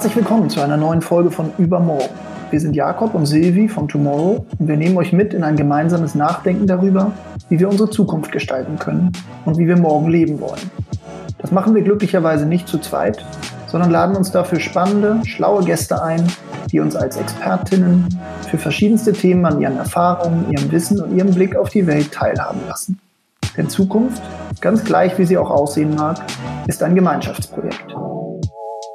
Herzlich willkommen zu einer neuen Folge von Übermorgen. Wir sind Jakob und Silvi von Tomorrow und wir nehmen euch mit in ein gemeinsames Nachdenken darüber, wie wir unsere Zukunft gestalten können und wie wir morgen leben wollen. Das machen wir glücklicherweise nicht zu zweit, sondern laden uns dafür spannende, schlaue Gäste ein, die uns als Expertinnen für verschiedenste Themen an ihren Erfahrungen, ihrem Wissen und ihrem Blick auf die Welt teilhaben lassen. Denn Zukunft, ganz gleich wie sie auch aussehen mag, ist ein Gemeinschaftsprojekt.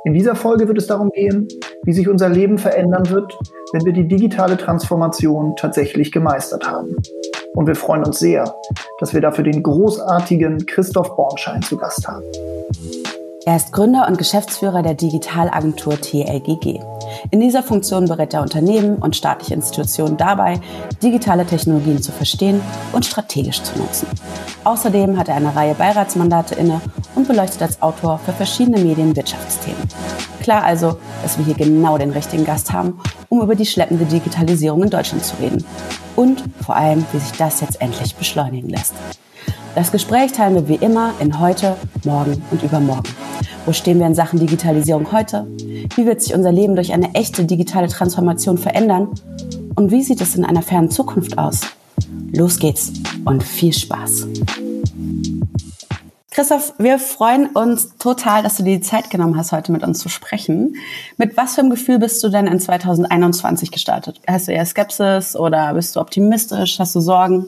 In dieser Folge wird es darum gehen, wie sich unser Leben verändern wird, wenn wir die digitale Transformation tatsächlich gemeistert haben. Und wir freuen uns sehr, dass wir dafür den großartigen Christoph Bornschein zu Gast haben. Er ist Gründer und Geschäftsführer der Digitalagentur TLGG. In dieser Funktion berät er Unternehmen und staatliche Institutionen dabei, digitale Technologien zu verstehen und strategisch zu nutzen. Außerdem hat er eine Reihe Beiratsmandate inne und beleuchtet als Autor für verschiedene Medien Wirtschaftsthemen. Klar also, dass wir hier genau den richtigen Gast haben, um über die schleppende Digitalisierung in Deutschland zu reden. Und vor allem, wie sich das jetzt endlich beschleunigen lässt. Das Gespräch teilen wir wie immer in heute, morgen und übermorgen. Wo stehen wir in Sachen Digitalisierung heute? Wie wird sich unser Leben durch eine echte digitale Transformation verändern? Und wie sieht es in einer fernen Zukunft aus? Los geht's und viel Spaß. Christoph, wir freuen uns total, dass du dir die Zeit genommen hast, heute mit uns zu sprechen. Mit was für einem Gefühl bist du denn in 2021 gestartet? Hast du eher Skepsis oder bist du optimistisch? Hast du Sorgen?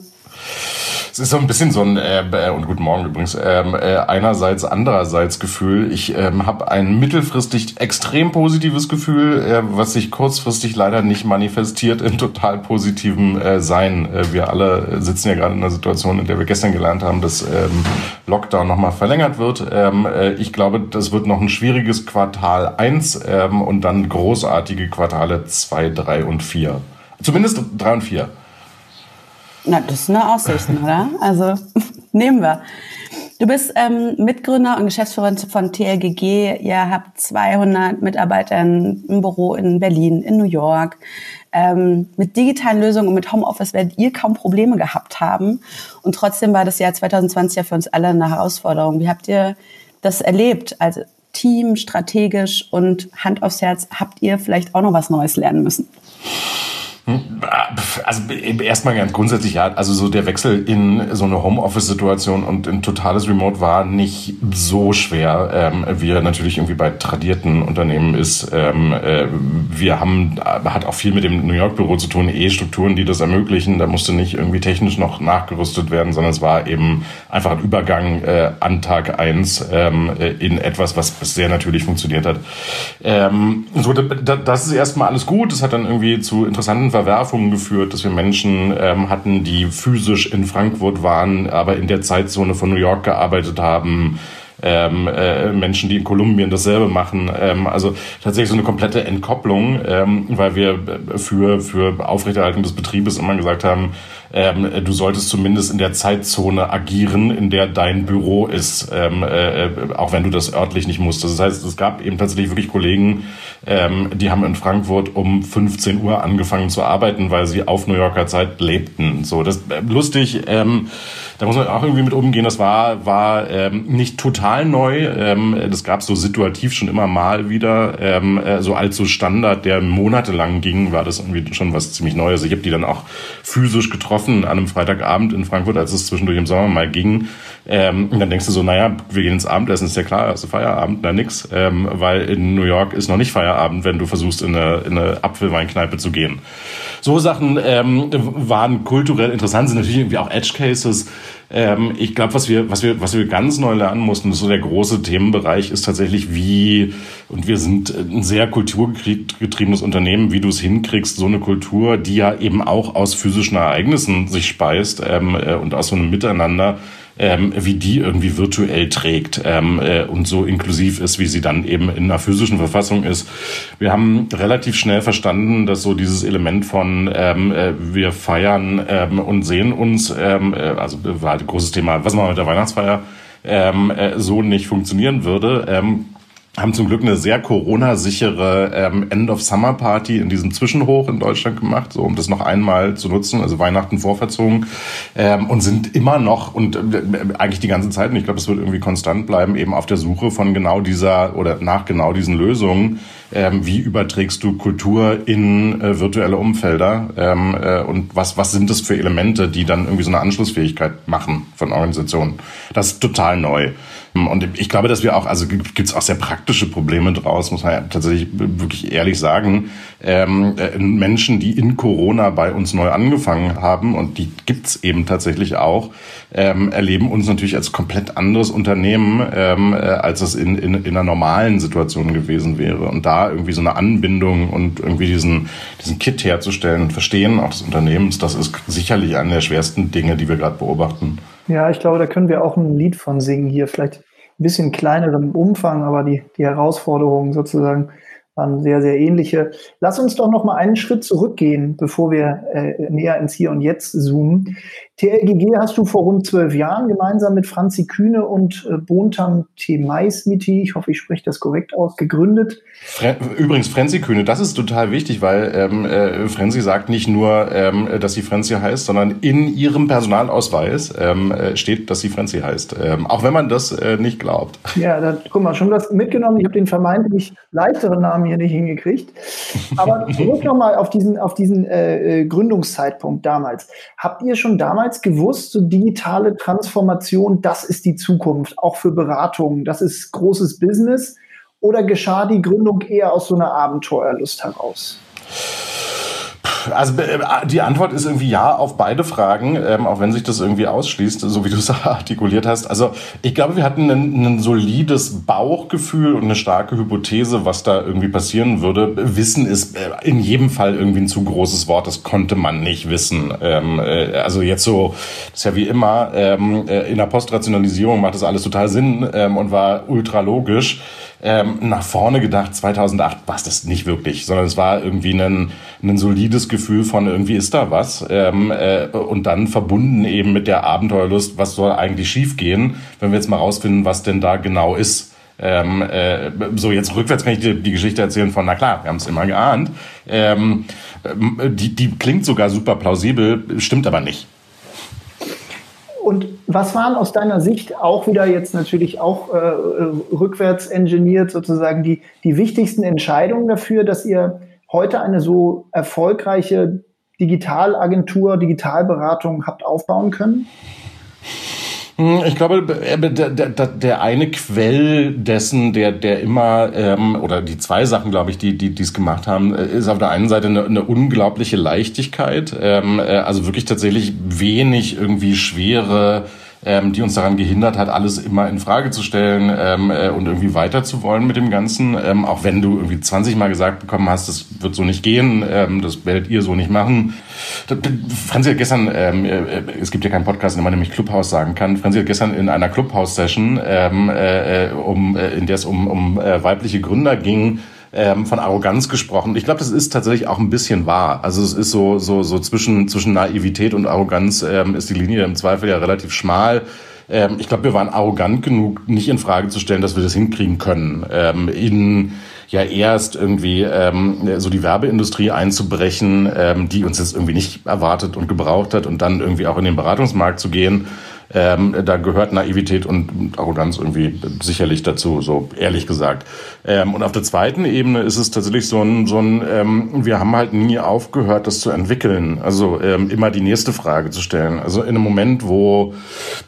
Es ist so ein bisschen so ein, äh, äh, und guten Morgen übrigens, ähm, äh, einerseits, andererseits Gefühl. Ich ähm, habe ein mittelfristig extrem positives Gefühl, äh, was sich kurzfristig leider nicht manifestiert in total positivem äh, Sein. Äh, wir alle sitzen ja gerade in einer Situation, in der wir gestern gelernt haben, dass ähm, Lockdown nochmal verlängert wird. Ähm, äh, ich glaube, das wird noch ein schwieriges Quartal eins ähm, und dann großartige Quartale zwei, drei und vier. Zumindest drei und vier. Na, das ist eine Aussicht, oder? Also nehmen wir. Du bist ähm, Mitgründer und Geschäftsführer von TLGG. Ihr habt 200 Mitarbeiter im Büro in Berlin, in New York. Ähm, mit digitalen Lösungen und mit Homeoffice werdet ihr kaum Probleme gehabt haben. Und trotzdem war das Jahr 2020 ja für uns alle eine Herausforderung. Wie habt ihr das erlebt? Also Team, strategisch und Hand aufs Herz, habt ihr vielleicht auch noch was Neues lernen müssen? Also erstmal ganz grundsätzlich ja, also so der Wechsel in so eine Homeoffice-Situation und in totales Remote war nicht so schwer, ähm, wie er natürlich irgendwie bei tradierten Unternehmen ist. Ähm, äh, wir haben, hat auch viel mit dem New York-Büro zu tun, eh Strukturen, die das ermöglichen. Da musste nicht irgendwie technisch noch nachgerüstet werden, sondern es war eben einfach ein Übergang äh, an Tag eins ähm, äh, in etwas, was sehr natürlich funktioniert hat. Ähm, so, das ist erstmal alles gut. Das hat dann irgendwie zu interessanten Verwerfungen geführt, dass wir Menschen ähm, hatten, die physisch in Frankfurt waren, aber in der Zeitzone von New York gearbeitet haben. Ähm, äh, Menschen, die in Kolumbien dasselbe machen. Ähm, also tatsächlich so eine komplette Entkopplung, ähm, weil wir für, für Aufrechterhaltung des Betriebes immer gesagt haben, ähm, du solltest zumindest in der Zeitzone agieren, in der dein Büro ist, ähm, äh, auch wenn du das örtlich nicht musstest. Das heißt, es gab eben tatsächlich wirklich Kollegen, ähm, die haben in Frankfurt um 15 Uhr angefangen zu arbeiten, weil sie auf New Yorker Zeit lebten. So, das äh, lustig. Ähm, da muss man auch irgendwie mit umgehen. Das war, war ähm, nicht total neu. Ähm, das gab es so situativ schon immer mal wieder. Ähm, äh, so als so Standard, der monatelang ging, war das irgendwie schon was ziemlich Neues. Ich habe die dann auch physisch getroffen an einem Freitagabend in Frankfurt, als es zwischendurch im Sommer mal ging. Ähm, und dann denkst du so, naja, wir gehen ins Abendessen, ist ja klar, du Feierabend, na nix. Ähm, weil in New York ist noch nicht Feierabend, wenn du versuchst, in eine, in eine Apfelweinkneipe zu gehen. So Sachen ähm, waren kulturell interessant, sind natürlich irgendwie auch Edge Cases. Ähm, ich glaube, was wir, was wir, was wir ganz neu lernen mussten, so der große Themenbereich ist tatsächlich wie, und wir sind ein sehr kulturgetriebenes Unternehmen, wie du es hinkriegst, so eine Kultur, die ja eben auch aus physischen Ereignissen sich speist ähm, äh, und aus so einem Miteinander, ähm, wie die irgendwie virtuell trägt ähm, äh, und so inklusiv ist, wie sie dann eben in einer physischen Verfassung ist. Wir haben relativ schnell verstanden, dass so dieses Element von ähm, äh, wir feiern ähm, und sehen uns, ähm, äh, also war halt ein großes Thema, was machen wir mit der Weihnachtsfeier, ähm, äh, so nicht funktionieren würde. Ähm, haben zum Glück eine sehr Corona-sichere ähm, End-of-Summer-Party in diesem Zwischenhoch in Deutschland gemacht, so um das noch einmal zu nutzen, also Weihnachten vorverzogen ähm, und sind immer noch und äh, eigentlich die ganze Zeit, und ich glaube, es wird irgendwie konstant bleiben, eben auf der Suche von genau dieser oder nach genau diesen Lösungen. Ähm, wie überträgst du Kultur in äh, virtuelle Umfelder ähm, äh, und was, was sind das für Elemente, die dann irgendwie so eine Anschlussfähigkeit machen von Organisationen? Das ist total neu. Und ich glaube, dass wir auch, also gibt es auch sehr praktische Probleme draus, muss man ja tatsächlich wirklich ehrlich sagen. Ähm, äh, Menschen, die in Corona bei uns neu angefangen haben, und die gibt's eben tatsächlich auch, ähm, erleben uns natürlich als komplett anderes Unternehmen, ähm, äh, als es in, in, in einer normalen Situation gewesen wäre. Und da irgendwie so eine Anbindung und irgendwie diesen, diesen Kit herzustellen und Verstehen auch des Unternehmens, das ist sicherlich eine der schwersten Dinge, die wir gerade beobachten. Ja, ich glaube, da können wir auch ein Lied von singen hier. Vielleicht ein bisschen kleinerem Umfang, aber die, die Herausforderungen sozusagen waren sehr, sehr ähnliche. Lass uns doch noch mal einen Schritt zurückgehen, bevor wir äh, näher ins Hier und Jetzt zoomen. TLGG hast du vor rund zwölf Jahren gemeinsam mit Franzi Kühne und äh, Bontam Temaismiti, ich hoffe, ich spreche das korrekt aus, gegründet. Übrigens, Franzi Kühne, das ist total wichtig, weil ähm, äh, Franzi sagt nicht nur, ähm, dass sie Franzi heißt, sondern in ihrem Personalausweis ähm, äh, steht, dass sie Franzi heißt. Ähm, auch wenn man das äh, nicht glaubt. Ja, da, guck mal, schon was mitgenommen. Ich habe den vermeintlich leichteren Namen hier nicht hingekriegt. Aber zurück nochmal auf diesen, auf diesen äh, äh, Gründungszeitpunkt damals. Habt ihr schon damals damals gewusst, so digitale Transformation, das ist die Zukunft, auch für Beratungen, das ist großes Business? Oder geschah die Gründung eher aus so einer Abenteuerlust heraus? Also äh, die Antwort ist irgendwie ja auf beide Fragen, ähm, auch wenn sich das irgendwie ausschließt, so wie du es artikuliert hast. Also ich glaube, wir hatten ein, ein, solides Bauchgefühl und eine starke Hypothese, was da irgendwie passieren würde. Wissen ist äh, in jedem Fall irgendwie ein zu großes Wort, das konnte man nicht wissen. Ähm, äh, also jetzt so, das ist ja wie immer, ähm, äh, in der Postrationalisierung macht das alles total Sinn ähm, und war ultra logisch ähm, nach vorne gedacht, 2008 war es das nicht wirklich, sondern es war irgendwie ein, ein solides Gefühl von irgendwie ist da was ähm, äh, und dann verbunden eben mit der Abenteuerlust, was soll eigentlich schiefgehen, wenn wir jetzt mal rausfinden, was denn da genau ist. Ähm, äh, so jetzt rückwärts kann ich dir die Geschichte erzählen von, na klar, wir haben es immer geahnt. Ähm, die, die klingt sogar super plausibel, stimmt aber nicht. Und was waren aus deiner Sicht auch wieder jetzt natürlich auch äh, rückwärts engineert sozusagen die, die wichtigsten Entscheidungen dafür, dass ihr heute eine so erfolgreiche Digitalagentur, Digitalberatung habt aufbauen können? Hm, ich glaube, äh, der, der, der eine Quell dessen, der, der immer, ähm, oder die zwei Sachen, glaube ich, die die es gemacht haben, äh, ist auf der einen Seite eine, eine unglaubliche Leichtigkeit, ähm, äh, also wirklich tatsächlich wenig irgendwie schwere ähm, die uns daran gehindert hat, alles immer in Frage zu stellen ähm, äh, und irgendwie weiter zu wollen mit dem Ganzen. Ähm, auch wenn du irgendwie 20 Mal gesagt bekommen hast, das wird so nicht gehen, ähm, das werdet ihr so nicht machen. Franzi hat gestern, ähm, äh, es gibt ja keinen Podcast, in dem man nämlich Clubhouse sagen kann. Franzi hat gestern in einer Clubhouse-Session, ähm, äh, äh um, äh, in der es um, um äh, weibliche Gründer ging, ähm, von Arroganz gesprochen. Ich glaube, das ist tatsächlich auch ein bisschen wahr. Also es ist so, so, so zwischen, zwischen Naivität und Arroganz ähm, ist die Linie im Zweifel ja relativ schmal. Ähm, ich glaube, wir waren arrogant genug, nicht in Frage zu stellen, dass wir das hinkriegen können. Ähm, in ja erst irgendwie ähm, so die Werbeindustrie einzubrechen, die uns jetzt irgendwie nicht erwartet und gebraucht hat und dann irgendwie auch in den Beratungsmarkt zu gehen ähm, da gehört Naivität und Arroganz irgendwie sicherlich dazu, so ehrlich gesagt. Ähm, und auf der zweiten Ebene ist es tatsächlich so ein, so ein ähm, wir haben halt nie aufgehört, das zu entwickeln. Also ähm, immer die nächste Frage zu stellen. Also in einem Moment, wo,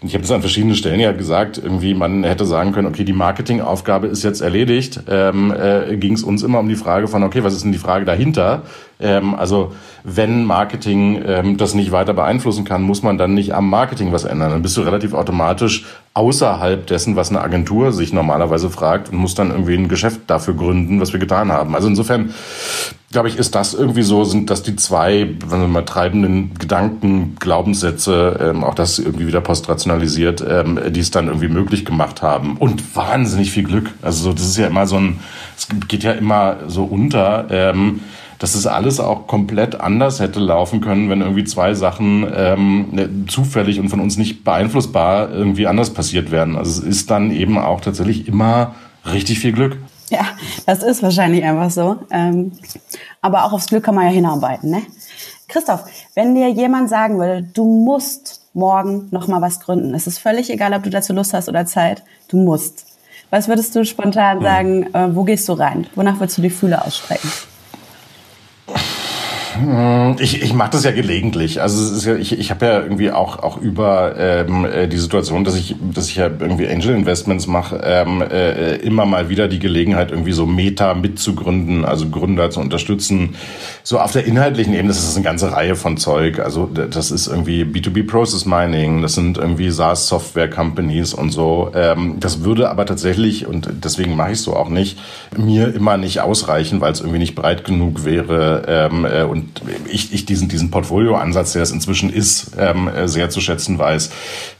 ich habe das an verschiedenen Stellen ja gesagt, irgendwie man hätte sagen können, okay, die Marketingaufgabe ist jetzt erledigt, ähm, äh, ging es uns immer um die Frage von, okay, was ist denn die Frage dahinter? Ähm, also wenn Marketing ähm, das nicht weiter beeinflussen kann, muss man dann nicht am Marketing was ändern. Dann bist du relativ automatisch außerhalb dessen, was eine Agentur sich normalerweise fragt und muss dann irgendwie ein Geschäft dafür gründen, was wir getan haben. Also insofern glaube ich, ist das irgendwie so, sind das die zwei, wenn wir mal treibenden Gedanken, Glaubenssätze, ähm, auch das irgendwie wieder postrationalisiert, ähm, die es dann irgendwie möglich gemacht haben. Und wahnsinnig viel Glück. Also so, das ist ja immer so ein, es geht ja immer so unter. Ähm, dass es alles auch komplett anders hätte laufen können, wenn irgendwie zwei Sachen ähm, ne, zufällig und von uns nicht beeinflussbar irgendwie anders passiert wären. Also es ist dann eben auch tatsächlich immer richtig viel Glück. Ja, das ist wahrscheinlich einfach so. Ähm, aber auch aufs Glück kann man ja hinarbeiten, ne? Christoph, wenn dir jemand sagen würde, du musst morgen noch mal was gründen, es ist völlig egal, ob du dazu Lust hast oder Zeit, du musst. Was würdest du spontan hm. sagen, äh, wo gehst du rein? Wonach würdest du die Fühler ausstrecken? Hm, ich, ich mache das ja gelegentlich. Also ja, ich, ich habe ja irgendwie auch auch über ähm, äh, die Situation, dass ich dass ich ja irgendwie Angel Investments mache, ähm, äh, immer mal wieder die Gelegenheit irgendwie so Meta mitzugründen, also Gründer zu unterstützen. So auf der inhaltlichen Ebene, das ist eine ganze Reihe von Zeug. Also das ist irgendwie B2B Process Mining, das sind irgendwie SaaS Software Companies und so. Ähm, das würde aber tatsächlich und deswegen mache ich so auch nicht mir immer nicht ausreichen, weil es irgendwie nicht breit genug wäre ähm, äh, und ich, ich diesen, diesen Portfolio-Ansatz, der es inzwischen ist, ähm, äh, sehr zu schätzen weiß.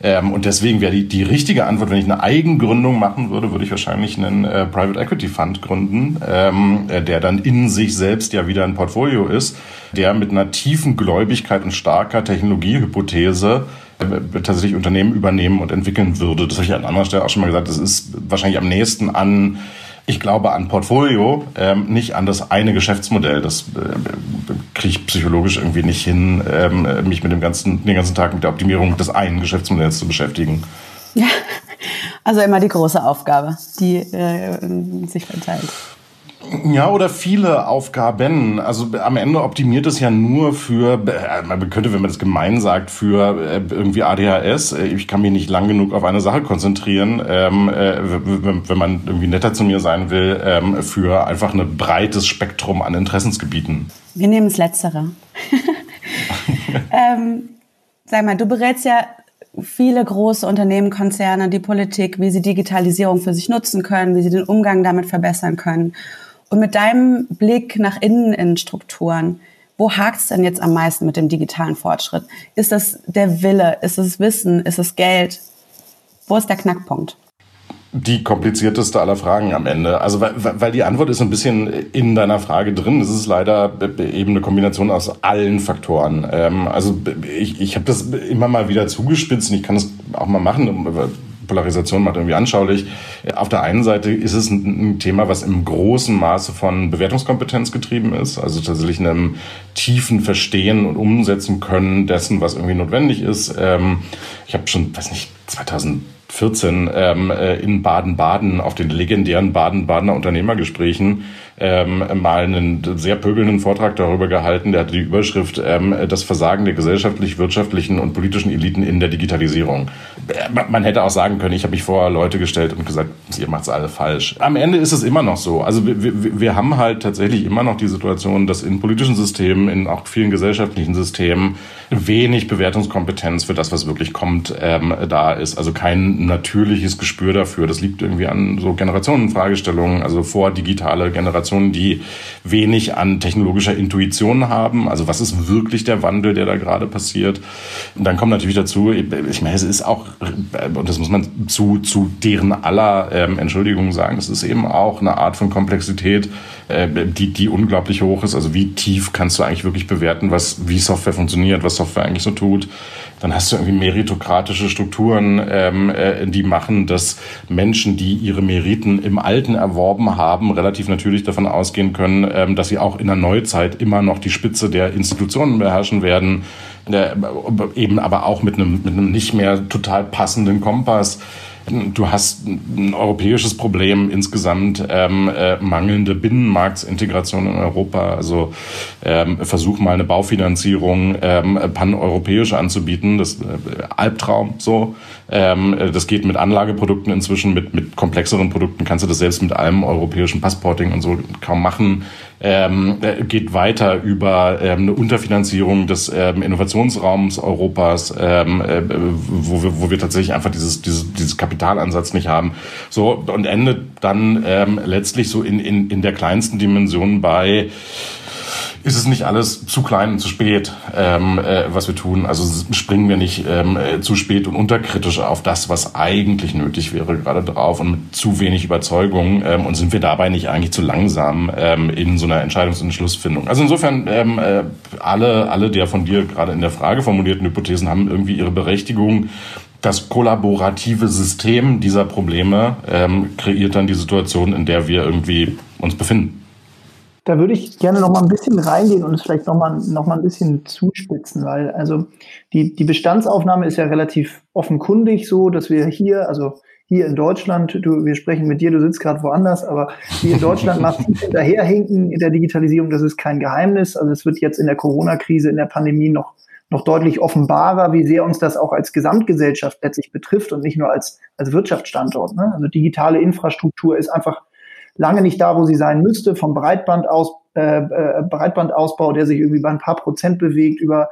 Ähm, und deswegen wäre die, die richtige Antwort, wenn ich eine Eigengründung machen würde, würde ich wahrscheinlich einen äh, Private Equity Fund gründen, ähm, äh, der dann in sich selbst ja wieder ein Portfolio ist, der mit einer tiefen Gläubigkeit und starker Technologiehypothese äh, tatsächlich Unternehmen übernehmen und entwickeln würde. Das habe ich an anderer Stelle auch schon mal gesagt. Das ist wahrscheinlich am nächsten an ich glaube an Portfolio, ähm, nicht an das eine Geschäftsmodell. Das äh, kriege ich psychologisch irgendwie nicht hin, ähm, mich mit dem ganzen, den ganzen Tag mit der Optimierung des einen Geschäftsmodells zu beschäftigen. Ja, also immer die große Aufgabe, die äh, sich verteilt. Ja, oder viele Aufgaben. Also am Ende optimiert es ja nur für, äh, man könnte, wenn man das gemein sagt, für äh, irgendwie ADHS. Äh, ich kann mich nicht lang genug auf eine Sache konzentrieren, ähm, wenn man irgendwie netter zu mir sein will, ähm, für einfach ein breites Spektrum an Interessensgebieten. Wir nehmen das Letztere. ähm, sag mal, du berätst ja viele große Unternehmen, Konzerne, die Politik, wie sie Digitalisierung für sich nutzen können, wie sie den Umgang damit verbessern können. Und mit deinem Blick nach innen in Strukturen, wo hakt es denn jetzt am meisten mit dem digitalen Fortschritt? Ist das der Wille? Ist es Wissen? Ist es Geld? Wo ist der Knackpunkt? Die komplizierteste aller Fragen am Ende. Also weil, weil die Antwort ist ein bisschen in deiner Frage drin. Es ist leider eben eine Kombination aus allen Faktoren. Ähm, also ich, ich habe das immer mal wieder zugespitzt und ich kann das auch mal machen Polarisation macht irgendwie anschaulich. Auf der einen Seite ist es ein, Thema, was im großen Maße von Bewertungskompetenz getrieben ist, also tatsächlich einem tiefen Verstehen und Umsetzen können dessen, was irgendwie notwendig ist. Ähm, ich habe schon, weiß nicht, 2000 14 ähm, äh, in Baden-Baden auf den legendären Baden-Badener Unternehmergesprächen ähm, mal einen sehr pöbelnden Vortrag darüber gehalten. Der hatte die Überschrift ähm, Das Versagen der gesellschaftlich, wirtschaftlichen und politischen Eliten in der Digitalisierung. Man hätte auch sagen können, ich habe mich vor Leute gestellt und gesagt, ihr macht's alle falsch. Am Ende ist es immer noch so. Also wir, wir, wir haben halt tatsächlich immer noch die Situation, dass in politischen Systemen, in auch vielen gesellschaftlichen Systemen wenig Bewertungskompetenz für das, was wirklich kommt, ähm, da ist. Also kein natürliches Gespür dafür. Das liegt irgendwie an so Generationenfragestellungen, also vor digitale Generationen, die wenig an technologischer Intuition haben. Also was ist wirklich der Wandel, der da gerade passiert? Und dann kommt natürlich dazu, ich meine, es ist auch, und das muss man zu, zu deren aller ähm, Entschuldigung sagen, das ist eben auch eine Art von Komplexität, äh, die, die unglaublich hoch ist. Also wie tief kannst du eigentlich wirklich bewerten, was, wie Software funktioniert, was Software eigentlich so tut. Dann hast du irgendwie meritokratische Strukturen, ähm, äh, die machen, dass Menschen, die ihre Meriten im Alten erworben haben, relativ natürlich davon ausgehen können, ähm, dass sie auch in der Neuzeit immer noch die Spitze der Institutionen beherrschen werden. Äh, eben aber auch mit einem, mit einem nicht mehr total passenden Kompass. Du hast ein europäisches Problem insgesamt, ähm, äh, mangelnde Binnenmarktsintegration in Europa. Also ähm, versuch mal eine Baufinanzierung ähm, paneuropäisch anzubieten. Das äh, Albtraum so. Ähm, das geht mit Anlageprodukten inzwischen, mit, mit komplexeren Produkten kannst du das selbst mit allem europäischen Passporting und so kaum machen ähm, äh, geht weiter über ähm, eine Unterfinanzierung des ähm, Innovationsraums Europas, ähm, äh, wo, wir, wo wir tatsächlich einfach dieses, dieses, dieses Kapitalansatz nicht haben. So und endet dann ähm, letztlich so in, in, in der kleinsten Dimension bei ist es nicht alles zu klein und zu spät, ähm, äh, was wir tun. Also springen wir nicht ähm, äh, zu spät und unterkritisch auf das, was eigentlich nötig wäre, gerade drauf und mit zu wenig Überzeugung. Ähm, und sind wir dabei nicht eigentlich zu langsam ähm, in so einer Entscheidungs- und Entschlussfindung? Also insofern, ähm, äh, alle, alle der von dir gerade in der Frage formulierten Hypothesen haben irgendwie ihre Berechtigung das kollaborative System dieser Probleme ähm, kreiert dann die Situation, in der wir irgendwie uns befinden. Da würde ich gerne noch mal ein bisschen reingehen und es vielleicht noch mal, noch mal ein bisschen zuspitzen, weil also die, die Bestandsaufnahme ist ja relativ offenkundig so, dass wir hier, also hier in Deutschland, du, wir sprechen mit dir, du sitzt gerade woanders, aber hier in Deutschland massiv hinterherhinken in der Digitalisierung, das ist kein Geheimnis. Also es wird jetzt in der Corona-Krise, in der Pandemie noch noch deutlich offenbarer, wie sehr uns das auch als Gesamtgesellschaft letztlich betrifft und nicht nur als, als Wirtschaftsstandort. Ne? Also digitale Infrastruktur ist einfach lange nicht da, wo sie sein müsste, vom Breitband aus, äh, äh, Breitbandausbau, der sich irgendwie bei ein paar Prozent bewegt, über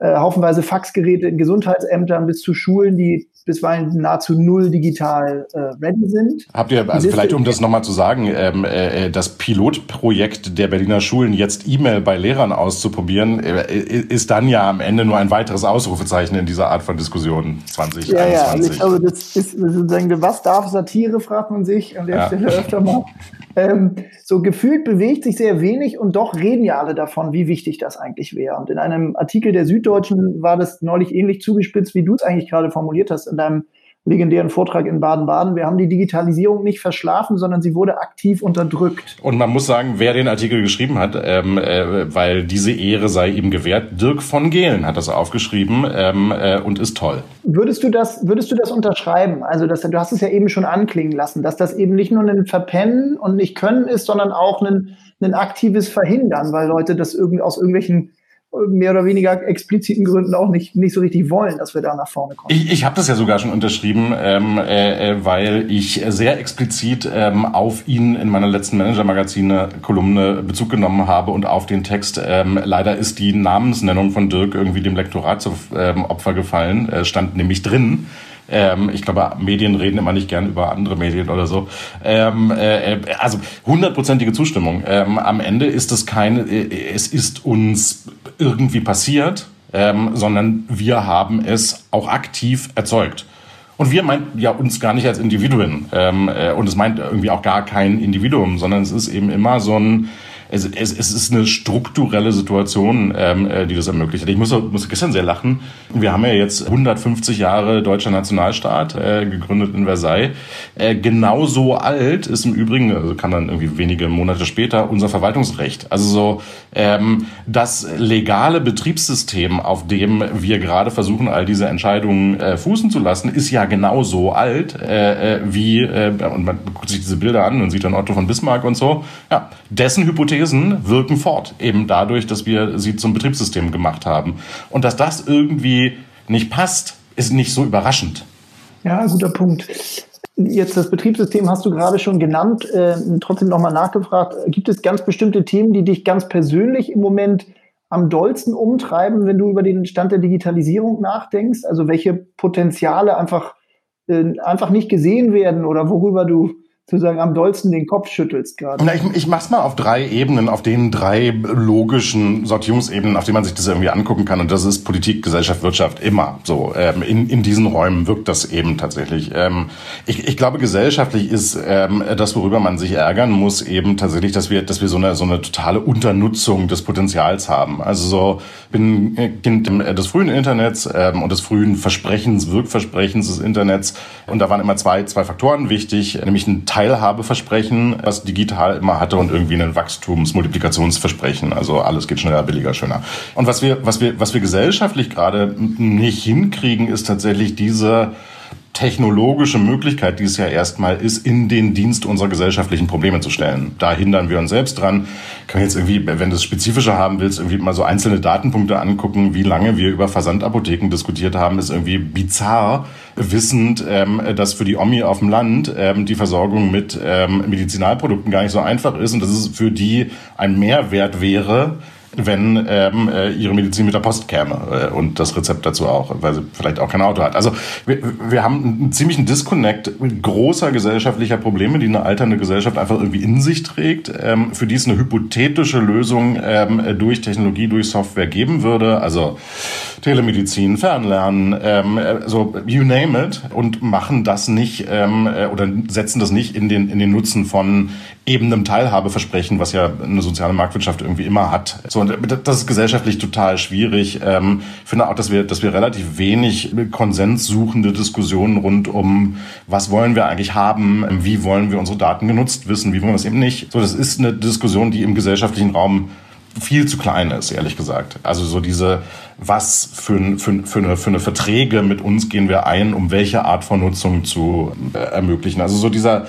äh, haufenweise Faxgeräte in Gesundheitsämtern bis zu Schulen, die bisweilen nahezu null digital äh, ready sind. Habt ihr, also vielleicht um das nochmal zu sagen, ähm, äh, das Pilotprojekt der Berliner Schulen, jetzt E-Mail bei Lehrern auszuprobieren, äh, ist dann ja am Ende nur ein weiteres Ausrufezeichen in dieser Art von Diskussion 2021. Ja, ja, also das ist sozusagen, was darf Satire, fragt man sich an der ja. Stelle öfter mal. Ähm, so gefühlt bewegt sich sehr wenig und doch reden ja alle davon, wie wichtig das eigentlich wäre. Und in einem Artikel der Süddeutschen war das neulich ähnlich zugespitzt, wie du es eigentlich gerade formuliert hast in deinem legendären Vortrag in Baden-Baden. Wir haben die Digitalisierung nicht verschlafen, sondern sie wurde aktiv unterdrückt. Und man muss sagen, wer den Artikel geschrieben hat, ähm, äh, weil diese Ehre sei ihm gewährt, Dirk von Gehlen hat das aufgeschrieben ähm, äh, und ist toll. Würdest du das, würdest du das unterschreiben? Also, dass, du hast es ja eben schon anklingen lassen, dass das eben nicht nur ein Verpennen und nicht können ist, sondern auch ein, ein aktives Verhindern, weil Leute das irgendwie aus irgendwelchen mehr oder weniger expliziten Gründen auch nicht, nicht so richtig wollen, dass wir da nach vorne kommen. Ich, ich habe das ja sogar schon unterschrieben, ähm, äh, äh, weil ich sehr explizit ähm, auf ihn in meiner letzten Manager-Magazine-Kolumne Bezug genommen habe und auf den Text. Ähm, leider ist die Namensnennung von Dirk irgendwie dem Lektorat zu ähm, Opfer gefallen, äh, stand nämlich drin. Ähm, ich glaube, Medien reden immer nicht gern über andere Medien oder so. Ähm, äh, also hundertprozentige Zustimmung. Ähm, am Ende ist es keine, äh, es ist uns irgendwie passiert, ähm, sondern wir haben es auch aktiv erzeugt. Und wir meint ja uns gar nicht als Individuen. Ähm, äh, und es meint irgendwie auch gar kein Individuum, sondern es ist eben immer so ein es, es, es ist eine strukturelle Situation, ähm, äh, die das ermöglicht hat. Ich muss, muss gestern sehr lachen. Wir haben ja jetzt 150 Jahre deutscher Nationalstaat, äh, gegründet in Versailles. Äh, genauso alt ist im Übrigen, also kann dann irgendwie wenige Monate später, unser Verwaltungsrecht. Also so ähm, das legale Betriebssystem, auf dem wir gerade versuchen, all diese Entscheidungen äh, fußen zu lassen, ist ja genauso alt äh, äh, wie, äh, und man guckt sich diese Bilder an und sieht dann Otto von Bismarck und so. Ja, dessen Hypothese Thesen wirken fort, eben dadurch, dass wir sie zum Betriebssystem gemacht haben. Und dass das irgendwie nicht passt, ist nicht so überraschend. Ja, guter Punkt. Jetzt das Betriebssystem hast du gerade schon genannt, äh, trotzdem nochmal nachgefragt. Gibt es ganz bestimmte Themen, die dich ganz persönlich im Moment am dollsten umtreiben, wenn du über den Stand der Digitalisierung nachdenkst? Also welche Potenziale einfach, äh, einfach nicht gesehen werden oder worüber du sozusagen am dollsten den Kopf schüttelst gerade. ich, ich mach's mal auf drei Ebenen, auf den drei logischen Sortierungsebenen, auf denen man sich das irgendwie angucken kann. Und das ist Politik, Gesellschaft, Wirtschaft immer so. Ähm, in, in diesen Räumen wirkt das eben tatsächlich. Ähm, ich, ich glaube, gesellschaftlich ist ähm, das, worüber man sich ärgern muss, eben tatsächlich, dass wir, dass wir so eine, so eine totale Unternutzung des Potenzials haben. Also so, bin Kind des frühen Internets ähm, und des frühen Versprechens, Wirkversprechens des Internets. Und da waren immer zwei, zwei Faktoren wichtig, nämlich ein Teilhabeversprechen, was digital immer hatte und irgendwie ein Wachstums-Multiplikationsversprechen. Also alles geht schneller, billiger, schöner. Und was wir, was wir, was wir gesellschaftlich gerade nicht hinkriegen, ist tatsächlich diese technologische Möglichkeit, die es ja erstmal ist, in den Dienst unserer gesellschaftlichen Probleme zu stellen. Da hindern wir uns selbst dran. Kann jetzt irgendwie, wenn du es spezifischer haben willst, irgendwie mal so einzelne Datenpunkte angucken, wie lange wir über Versandapotheken diskutiert haben, ist irgendwie bizarr, wissend, ähm, dass für die Omi auf dem Land ähm, die Versorgung mit ähm, Medizinalprodukten gar nicht so einfach ist und dass es für die ein Mehrwert wäre, wenn ähm, äh, ihre Medizin mit der Post käme äh, und das Rezept dazu auch, weil sie vielleicht auch kein Auto hat. Also wir, wir haben einen ziemlichen Disconnect großer gesellschaftlicher Probleme, die eine alternde Gesellschaft einfach irgendwie in sich trägt, ähm, für die es eine hypothetische Lösung ähm, durch Technologie, durch Software geben würde. Also Telemedizin, Fernlernen, ähm, so you name it und machen das nicht ähm, äh, oder setzen das nicht in den in den Nutzen von eben einem Teilhabeversprechen, was ja eine soziale Marktwirtschaft irgendwie immer hat. So und das ist gesellschaftlich total schwierig. Ähm, ich finde auch, dass wir, dass wir relativ wenig konsenssuchende Diskussionen rund um, was wollen wir eigentlich haben, wie wollen wir unsere Daten genutzt wissen, wie wollen wir es eben nicht. So, das ist eine Diskussion, die im gesellschaftlichen Raum viel zu klein ist, ehrlich gesagt. Also so diese, was für, für, für, eine, für eine Verträge mit uns gehen wir ein, um welche Art von Nutzung zu äh, ermöglichen. Also so dieser,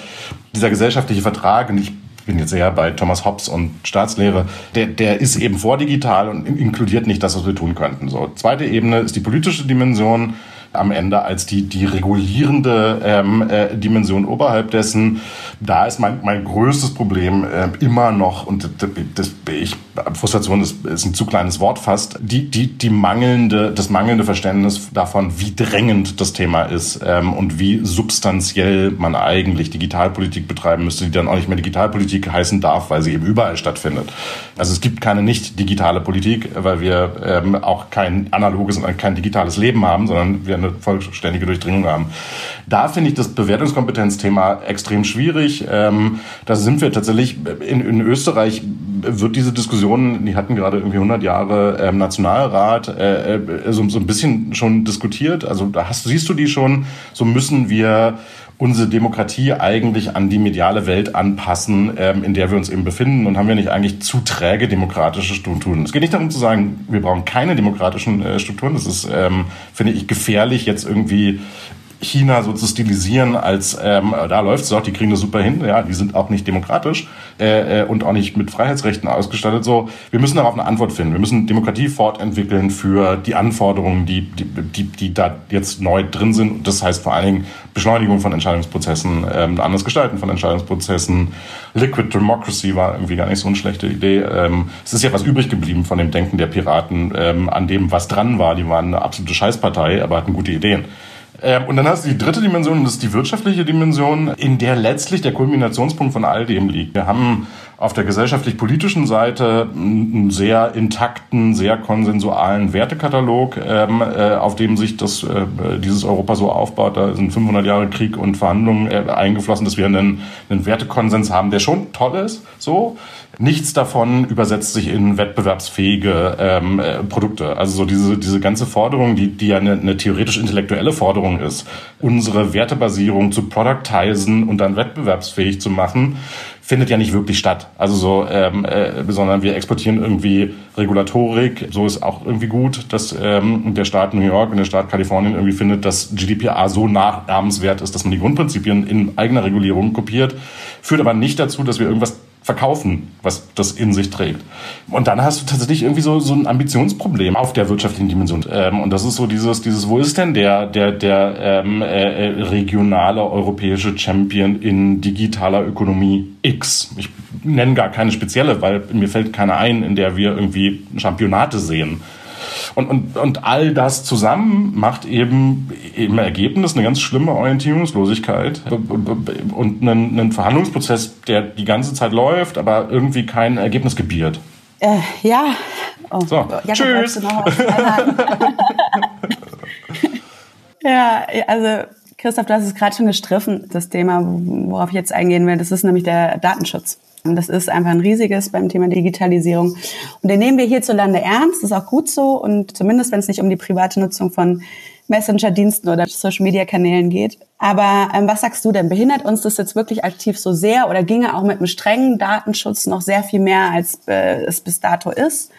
dieser gesellschaftliche Vertrag, und ich bin jetzt eher bei Thomas Hobbes und Staatslehre, der, der ist eben vordigital und inkludiert nicht das, was wir tun könnten. So, zweite Ebene ist die politische Dimension am Ende als die, die regulierende ähm, äh, Dimension oberhalb dessen. Da ist mein, mein größtes Problem äh, immer noch, und das, das, ich, Frustration ist, ist ein zu kleines Wort fast, die, die, die mangelnde, das mangelnde Verständnis davon, wie drängend das Thema ist ähm, und wie substanziell man eigentlich Digitalpolitik betreiben müsste, die dann auch nicht mehr Digitalpolitik heißen darf, weil sie eben überall stattfindet. Also es gibt keine nicht digitale Politik, weil wir ähm, auch kein analoges und kein digitales Leben haben, sondern wir eine vollständige Durchdringung haben. Da finde ich das Bewertungskompetenzthema extrem schwierig. Ähm, da sind wir tatsächlich in, in Österreich wird diese Diskussion, die hatten gerade irgendwie 100 Jahre ähm, Nationalrat, äh, äh, so, so ein bisschen schon diskutiert. Also da hast, siehst du die schon, so müssen wir unsere Demokratie eigentlich an die mediale Welt anpassen, ähm, in der wir uns eben befinden und haben wir nicht eigentlich zu träge demokratische Strukturen. Es geht nicht darum zu sagen, wir brauchen keine demokratischen äh, Strukturen. Das ist, ähm, finde ich, gefährlich, jetzt irgendwie China so zu stilisieren, als ähm, da läuft es doch, die kriegen das super hin, ja, die sind auch nicht demokratisch äh, äh, und auch nicht mit Freiheitsrechten ausgestattet. So, wir müssen darauf eine Antwort finden. Wir müssen Demokratie fortentwickeln für die Anforderungen, die, die, die, die da jetzt neu drin sind. Das heißt vor allen Dingen Beschleunigung von Entscheidungsprozessen, ähm, anderes Gestalten von Entscheidungsprozessen. Liquid Democracy war irgendwie gar nicht so eine schlechte Idee. Ähm, es ist ja was übrig geblieben von dem Denken der Piraten, ähm, an dem was dran war. Die waren eine absolute Scheißpartei, aber hatten gute Ideen. Ähm, und dann hast du die dritte Dimension, das ist die wirtschaftliche Dimension, in der letztlich der Kulminationspunkt von all dem liegt. Wir haben auf der gesellschaftlich-politischen Seite einen sehr intakten, sehr konsensualen Wertekatalog, ähm, äh, auf dem sich das, äh, dieses Europa so aufbaut. Da sind 500 Jahre Krieg und Verhandlungen äh, eingeflossen, dass wir einen, einen Wertekonsens haben, der schon toll ist. So. Nichts davon übersetzt sich in wettbewerbsfähige ähm, äh, Produkte. Also so diese, diese ganze Forderung, die, die ja eine, eine theoretisch-intellektuelle Forderung ist, unsere Wertebasierung zu productizen und dann wettbewerbsfähig zu machen, findet ja nicht wirklich statt. Also so, ähm, äh, sondern wir exportieren irgendwie Regulatorik. So ist auch irgendwie gut, dass ähm, der Staat New York und der Staat Kalifornien irgendwie findet, dass GDPR so nachahmenswert ist, dass man die Grundprinzipien in eigener Regulierung kopiert, führt aber nicht dazu, dass wir irgendwas verkaufen, was das in sich trägt. Und dann hast du tatsächlich irgendwie so, so ein Ambitionsproblem auf der wirtschaftlichen Dimension. Ähm, und das ist so dieses, dieses, wo ist denn der, der, der ähm, äh, äh regionale europäische Champion in digitaler Ökonomie X? Ich nenne gar keine spezielle, weil mir fällt keine ein, in der wir irgendwie Championate sehen. Und, und, und all das zusammen macht eben im Ergebnis eine ganz schlimme Orientierungslosigkeit und einen, einen Verhandlungsprozess, der die ganze Zeit läuft, aber irgendwie kein Ergebnis gebiert. Äh, ja. Oh, so, Jakob, tschüss. ja, also Christoph, du hast es gerade schon gestriffen, das Thema, worauf ich jetzt eingehen will. Das ist nämlich der Datenschutz. Und das ist einfach ein riesiges beim Thema Digitalisierung. Und den nehmen wir hierzulande ernst, ist auch gut so. Und zumindest, wenn es nicht um die private Nutzung von Messenger-Diensten oder Social-Media-Kanälen geht. Aber ähm, was sagst du denn? Behindert uns das jetzt wirklich aktiv so sehr oder ginge auch mit einem strengen Datenschutz noch sehr viel mehr, als äh, es bis dato ist?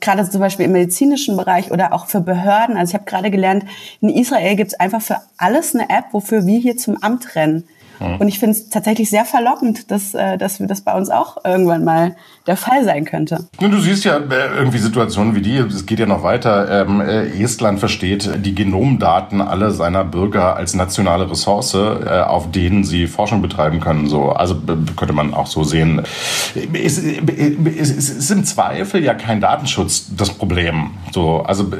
Gerade zum Beispiel im medizinischen Bereich oder auch für Behörden. Also ich habe gerade gelernt, in Israel gibt es einfach für alles eine App, wofür wir hier zum Amt rennen. Mhm. Und ich finde es tatsächlich sehr verlockend, dass, äh, dass das bei uns auch irgendwann mal der Fall sein könnte. Du siehst ja äh, irgendwie Situationen wie die, es geht ja noch weiter. Ähm, äh, Estland versteht die Genomdaten aller seiner Bürger als nationale Ressource, auf denen sie Forschung betreiben können. So, also könnte man auch so sehen. Es, es, es ist im Zweifel ja kein Datenschutz das Problem. So, also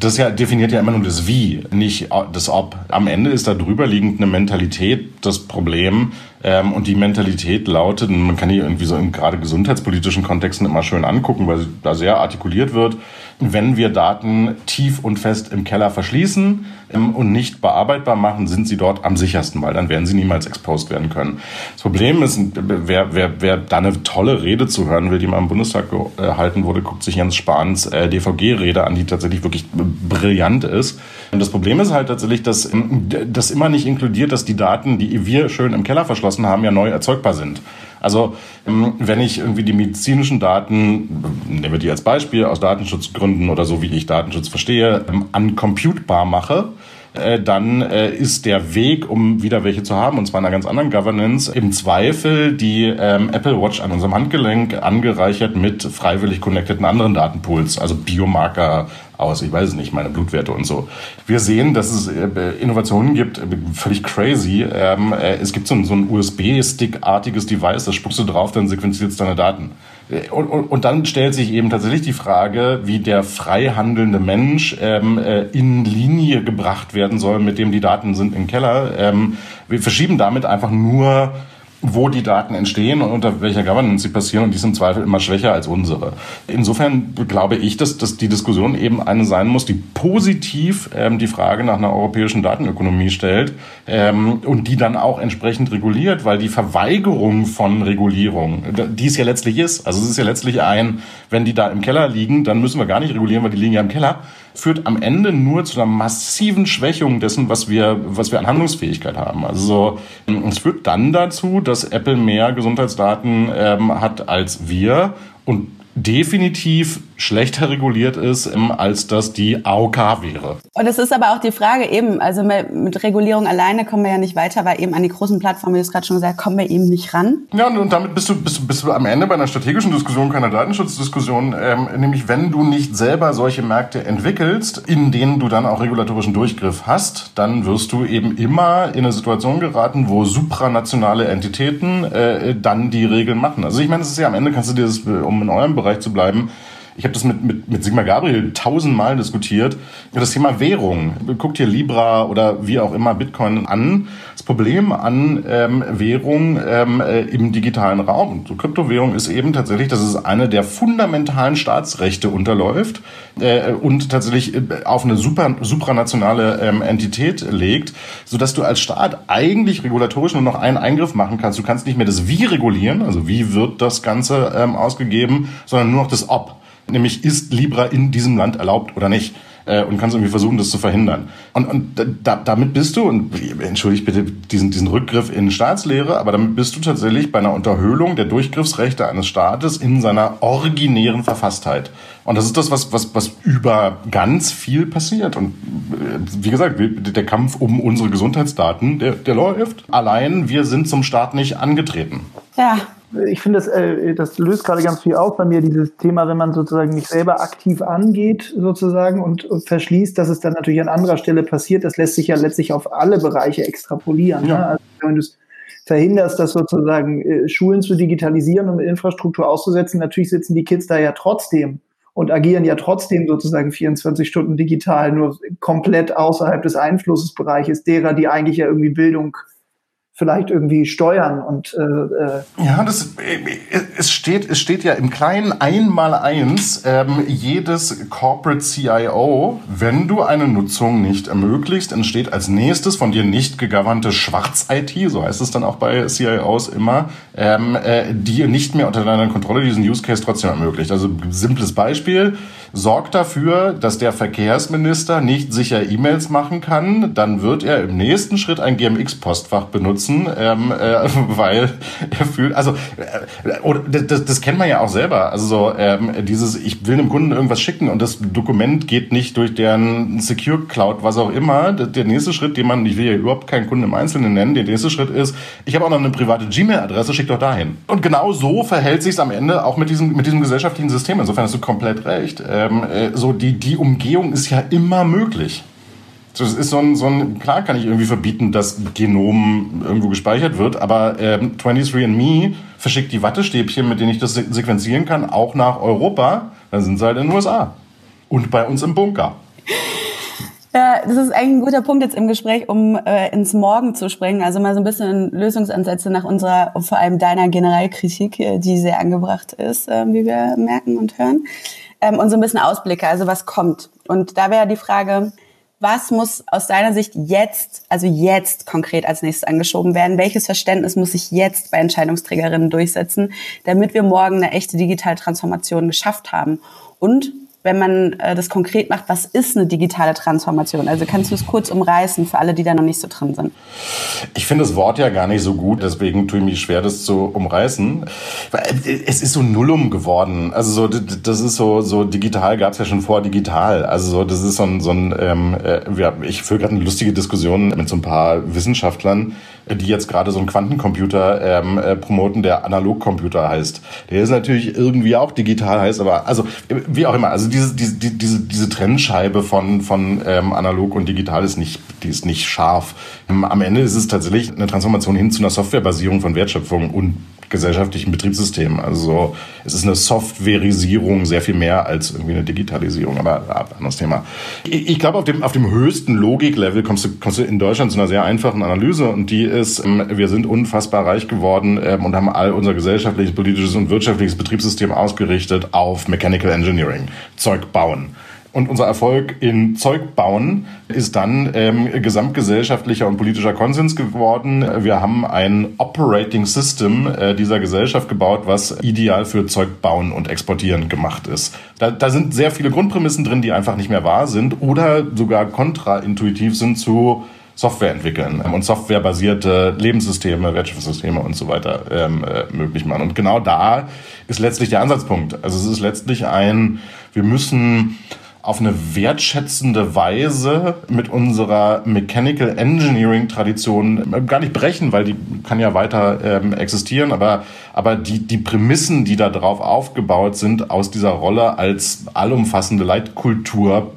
das ja definiert ja immer nur das Wie, nicht das Ob. Am Ende ist da drüber liegend eine Mentalität, das Problem, Ähm, und die Mentalität lautet, man kann die irgendwie so in gerade gesundheitspolitischen Kontexten immer schön angucken, weil da sehr artikuliert wird, wenn wir Daten tief und fest im Keller verschließen ähm, und nicht bearbeitbar machen, sind sie dort am sichersten, weil dann werden sie niemals exposed werden können. Das Problem ist, wer, wer, wer da eine tolle Rede zu hören will, die mal im Bundestag gehalten wurde, guckt sich Jens Spahns äh, DVG-Rede an, die tatsächlich wirklich brillant ist. Und das Problem ist halt tatsächlich, dass ähm, das immer nicht inkludiert, dass die Daten, die wir schön im Keller verschlossen haben, ja neu erzeugbar sind. Also ähm, wenn ich irgendwie die medizinischen Daten, nehmen wir die als Beispiel, aus Datenschutzgründen oder so wie ich Datenschutz verstehe, ähm, uncomputbar mache, äh, dann äh, ist der Weg, um wieder welche zu haben, und zwar in einer ganz anderen Governance, im Zweifel die ähm, Apple Watch an unserem Handgelenk angereichert mit freiwillig connecteden anderen Datenpools, also Biomarker, aus, ich weiß es nicht, meine Blutwerte und so. Wir sehen, dass es äh, Innovationen gibt, äh, völlig crazy. Ähm, äh, es gibt so ein, USB-Stick-artiges Device, das spuckst du drauf, dann sequenziert es deine Daten. Und, und, und dann stellt sich eben tatsächlich die Frage, wie der frei handelnde Mensch ähm, in Linie gebracht werden soll, mit dem die Daten sind im Keller. Ähm, wir verschieben damit einfach nur wo die Daten entstehen und unter welcher Governance sie passieren und die ist im Zweifel immer schwächer als unsere. Insofern glaube ich, dass, dass die Diskussion eben eine sein muss, die positiv ähm, die Frage nach einer europäischen Datenökonomie stellt ähm, und die dann auch entsprechend reguliert, weil die Verweigerung von Regulierung, die es ja letztlich ist, also es ist ja letztlich ein, wenn die da im Keller liegen, dann müssen wir gar nicht regulieren, weil die liegen ja im Keller, führt am Ende nur zu einer massiven Schwächung dessen, was wir, was wir an Handlungsfähigkeit haben. Also es führt dann dazu, dass Apple mehr Gesundheitsdaten ähm, hat als wir und definitiv schlechter reguliert ist, ähm, als das die AOK wäre. Und es ist aber auch die Frage eben, also mit Regulierung alleine kommen wir ja nicht weiter, weil eben an die großen Plattformen, wie du es gerade schon gesagt kommen wir eben nicht ran. Ja, und damit bist du, bist, bist du am Ende bei einer strategischen Diskussion, keiner Datenschutzdiskussion, ähm, nämlich wenn du nicht selber solche Märkte entwickelst, in denen du dann auch regulatorischen Durchgriff hast, dann wirst du eben immer in eine Situation geraten, wo supranationale Entitäten äh, dann die Regeln machen. Also ich meine, es ist ja am Ende, kannst du dir das, um in eurem Bereich zu bleiben, ich habe das mit, mit, mit Sigmar Gabriel tausendmal diskutiert. Das Thema Währung. Guckt hier Libra oder wie auch immer Bitcoin an. Das Problem an ähm, Währung ähm, äh, im digitalen Raum, so Kryptowährung, ist eben tatsächlich, dass es eine der fundamentalen Staatsrechte unterläuft äh, und tatsächlich äh, auf eine super, supranationale ähm, Entität legt, sodass du als Staat eigentlich regulatorisch nur noch einen Eingriff machen kannst. Du kannst nicht mehr das Wie regulieren, also wie wird das Ganze ähm, ausgegeben, sondern nur noch das Ob nämlich ist Libra in diesem Land erlaubt oder nicht äh, und kannst irgendwie versuchen, das zu verhindern. Und, und da, damit bist du, und entschuldigt bitte diesen, diesen Rückgriff in Staatslehre, aber damit bist du tatsächlich bei einer Unterhöhlung der Durchgriffsrechte eines Staates in seiner originären Verfasstheit. Und das ist das, was, was, was über ganz viel passiert. Und äh, wie gesagt, der Kampf um unsere Gesundheitsdaten, der, der läuft. Allein wir sind zum Staat nicht angetreten. Ja, ich finde, das, äh, das löst gerade ganz viel auf bei mir, dieses Thema, wenn man sozusagen nicht selber aktiv angeht, sozusagen, und, und verschließt, dass es dann natürlich an anderer Stelle passiert. Das lässt sich ja letztlich auf alle Bereiche extrapolieren. Ja. Ne? Also wenn du es verhinderst, das sozusagen äh, Schulen zu digitalisieren und mit Infrastruktur auszusetzen, natürlich sitzen die Kids da ja trotzdem und agieren ja trotzdem sozusagen 24 Stunden digital, nur komplett außerhalb des Einflussbereiches derer, die eigentlich ja irgendwie Bildung vielleicht irgendwie steuern und äh, äh ja, das äh, es steht es steht ja im kleinen einmal eins ähm, jedes Corporate CIO, wenn du eine Nutzung nicht ermöglicht, entsteht als nächstes von dir nicht gegowernte Schwarz-IT, so heißt es dann auch bei CIOs immer, ähm, äh, die nicht mehr unter deiner Kontrolle diesen Use Case trotzdem ermöglicht. Also simples Beispiel sorgt dafür, dass der Verkehrsminister nicht sicher E-Mails machen kann, dann wird er im nächsten Schritt ein GMX-Postfach benutzen, ähm, äh, weil er fühlt, also äh, oder das, das kennt man ja auch selber. Also so ähm, dieses, ich will einem Kunden irgendwas schicken und das Dokument geht nicht durch deren Secure Cloud, was auch immer. Der nächste Schritt, den man, ich will ja überhaupt keinen Kunden im Einzelnen nennen, der nächste Schritt ist, ich habe auch noch eine private Gmail-Adresse, schick doch dahin. Und genau so verhält sich es am Ende auch mit diesem mit diesem gesellschaftlichen System. Insofern hast du komplett recht. Äh, ähm, äh, so die, die Umgehung ist ja immer möglich. Das ist so ein, so ein, klar kann ich irgendwie verbieten, dass Genom irgendwo gespeichert wird, aber ähm, 23andMe verschickt die Wattestäbchen, mit denen ich das sequenzieren kann, auch nach Europa. Dann sind sie halt in den USA. Und bei uns im Bunker. Ja, das ist eigentlich ein guter Punkt jetzt im Gespräch, um äh, ins Morgen zu springen. Also mal so ein bisschen Lösungsansätze nach unserer, vor allem deiner Generalkritik, äh, die sehr angebracht ist, äh, wie wir merken und hören. Ähm, und so ein bisschen Ausblicke, also was kommt. Und da wäre die Frage, was muss aus deiner Sicht jetzt, also jetzt konkret als nächstes angeschoben werden? Welches Verständnis muss sich jetzt bei Entscheidungsträgerinnen durchsetzen, damit wir morgen eine echte Digitaltransformation geschafft haben? Und wenn man äh, das konkret macht, was ist eine digitale Transformation? Also kannst du es kurz umreißen für alle, die da noch nicht so drin sind? Ich finde das Wort ja gar nicht so gut, deswegen tue ich mich schwer, das zu umreißen. Es ist so Nullum geworden. Also so, das ist so, so digital gab es ja schon vor digital. Also so, das ist so ein, so ein ähm, äh, ich führe gerade eine lustige Diskussion mit so ein paar Wissenschaftlern, die jetzt gerade so einen Quantencomputer ähm, äh, promoten, der Analogcomputer heißt. Der ist natürlich irgendwie auch digital heißt, aber also wie auch immer. Also diese, diese, diese, diese Trennscheibe von, von ähm, analog und digital ist nicht, die ist nicht scharf. Am Ende ist es tatsächlich eine Transformation hin zu einer Softwarebasierung von Wertschöpfung und gesellschaftlichen Betriebssystemen. Also es ist eine Softwareisierung sehr viel mehr als irgendwie eine Digitalisierung, aber anderes Thema. Ich, ich glaube, auf dem, auf dem höchsten Logiklevel kommst du, kommst du in Deutschland zu einer sehr einfachen Analyse und die ist, ähm, wir sind unfassbar reich geworden ähm, und haben all unser gesellschaftliches, politisches und wirtschaftliches Betriebssystem ausgerichtet auf Mechanical Engineering, Zeug bauen. Und unser Erfolg in Zeug bauen ist dann ähm, gesamtgesellschaftlicher und politischer Konsens geworden. Wir haben ein Operating System äh, dieser Gesellschaft gebaut, was ideal für Zeug bauen und exportieren gemacht ist. Da, da sind sehr viele Grundprämissen drin, die einfach nicht mehr wahr sind oder sogar kontraintuitiv sind zu Software entwickeln und softwarebasierte Lebenssysteme, Wirtschaftssysteme und so weiter ähm, äh, möglich machen. Und genau da ist letztlich der Ansatzpunkt. Also es ist letztlich ein, wir müssen auf eine wertschätzende Weise mit unserer Mechanical Engineering Tradition äh, gar nicht brechen, weil die kann ja weiter ähm, existieren, aber, aber die, die Prämissen, die da drauf aufgebaut sind, aus dieser Rolle als allumfassende Leitkultur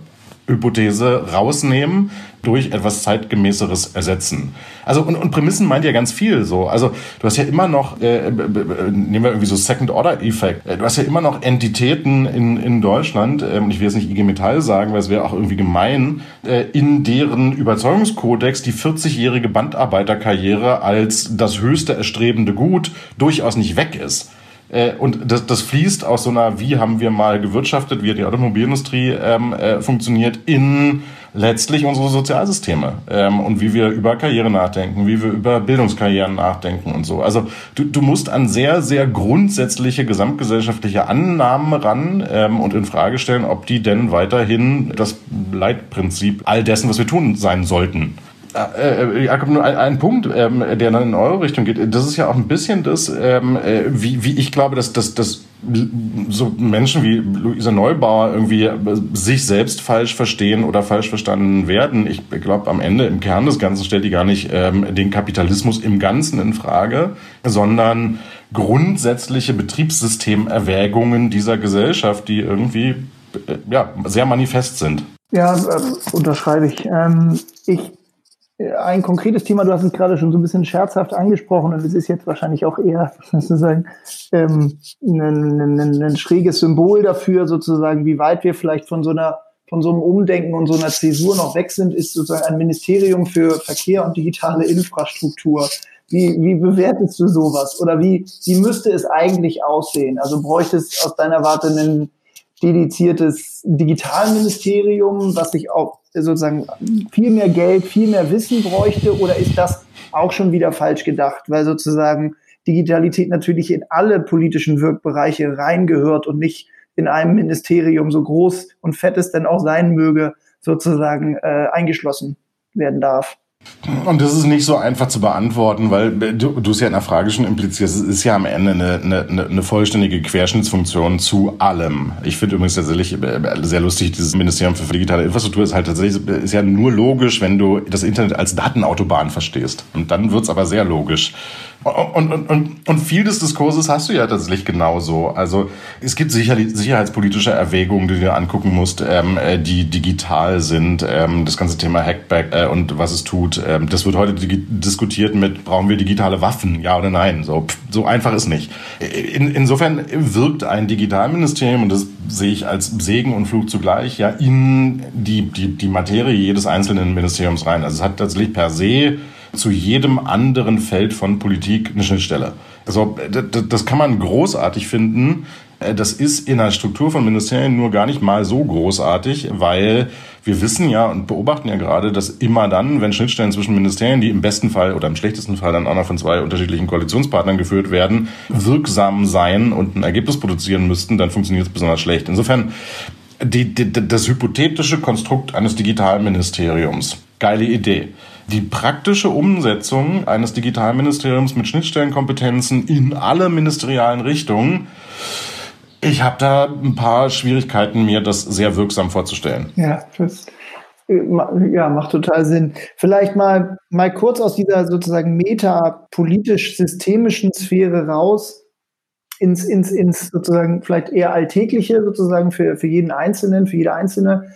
Hypothese rausnehmen, durch etwas zeitgemäßeres ersetzen. Also und, und Prämissen meint ja ganz viel so. Also du hast ja immer noch, äh, nehmen wir irgendwie so Second-Order-Effekt, äh, du hast ja immer noch Entitäten in, in Deutschland, äh, und ich will jetzt nicht IG Metall sagen, weil es wäre auch irgendwie gemein, äh, in deren Überzeugungskodex die 40-jährige Bandarbeiterkarriere als das höchste erstrebende Gut durchaus nicht weg ist. Äh, und das, das fließt aus so einer, wie haben wir mal gewirtschaftet, wie hat die Automobilindustrie ähm, äh, funktioniert, in letztlich unsere Sozialsysteme ähm, und wie wir über Karriere nachdenken, wie wir über Bildungskarrieren nachdenken und so. Also du, du musst an sehr, sehr grundsätzliche gesamtgesellschaftliche Annahmen ran ähm, und in Frage stellen, ob die denn weiterhin das Leitprinzip all dessen, was wir tun, sein sollten. Äh, äh, Jakob, nur ein, Punkt, ähm, der dann in eure Richtung geht. Das ist ja auch ein bisschen das, ähm, äh, wie, wie ich glaube, dass, dass so Menschen wie Luisa Neubauer irgendwie äh, sich selbst falsch verstehen oder falsch verstanden werden. Ich glaube, am Ende, im Kern des Ganzen stellt die gar nicht ähm, den Kapitalismus im Ganzen in Frage, sondern grundsätzliche Betriebssystemerwägungen dieser Gesellschaft, die irgendwie äh, ja, sehr manifest sind. Ja, äh, unterschreibe ich. Ähm, ich ein konkretes Thema, du hast es gerade schon so ein bisschen scherzhaft angesprochen und es ist jetzt wahrscheinlich auch eher sozusagen ähm, ein, ein, ein schräges Symbol dafür, sozusagen, wie weit wir vielleicht von so einer von so einem Umdenken und so einer Zäsur noch weg sind, ist sozusagen ein Ministerium für Verkehr und digitale Infrastruktur. Wie, wie bewertest du sowas? Oder wie, wie müsste es eigentlich aussehen? Also bräuchte es aus deiner Warte ein dediziertes Digitalministerium, was sich auch sozusagen viel mehr Geld, viel mehr Wissen bräuchte? Oder ist das auch schon wieder falsch gedacht, weil sozusagen Digitalität natürlich in alle politischen Wirkbereiche reingehört und nicht in einem Ministerium so groß und fett es denn auch sein möge, sozusagen äh, eingeschlossen werden darf? Und das ist nicht so einfach zu beantworten, weil du, du es ja in der Frage schon implizierst, es ist ja am Ende eine, eine, eine vollständige Querschnittsfunktion zu allem. Ich finde übrigens tatsächlich äh, sehr lustig, dieses Ministerium für digitale Infrastruktur ist halt tatsächlich, ist ja nur logisch, wenn du das Internet als Datenautobahn verstehst. Und dann wird's aber sehr logisch. Und, und, und, und viel des Diskurses hast du ja tatsächlich genauso. Also es gibt sicherlich sicherheitspolitische Erwägungen, die du dir angucken musst, ähm, äh, die digital sind. Ähm, das ganze Thema Hackback äh, und was es tut. Ähm, das wird heute diskutiert mit, brauchen wir digitale Waffen, ja oder nein? So, so einfach ist nicht. In, insofern wirkt ein Digitalministerium, und das sehe ich als Segen und Fluch zugleich, ja, in die, die, die Materie jedes einzelnen Ministeriums rein. Also es hat tatsächlich per se zu jedem anderen Feld von Politik eine Schnittstelle. Also das kann man großartig finden. Äh, das ist in der Struktur von Ministerien nur gar nicht mal so großartig, weil wir wissen ja und beobachten ja gerade, dass immer dann, wenn Schnittstellen zwischen Ministerien, die im besten Fall oder im schlechtesten Fall dann auch noch von zwei unterschiedlichen Koalitionspartnern geführt werden, wirksam sein und ein Ergebnis produzieren müssten, dann funktioniert es besonders schlecht. Insofern die, die, das hypothetische Konstrukt eines Digitalministeriums, geile Idee. Die praktische Umsetzung eines Digitalministeriums mit Schnittstellenkompetenzen in alle ministerialen Richtungen ich habe da ein paar Schwierigkeiten, mir das sehr wirksam vorzustellen. Ja, das ja, macht total Sinn. Vielleicht mal, mal kurz aus dieser sozusagen metapolitisch-systemischen Sphäre raus ins, ins, ins sozusagen vielleicht eher alltägliche, sozusagen für, für jeden Einzelnen, für jede Einzelne.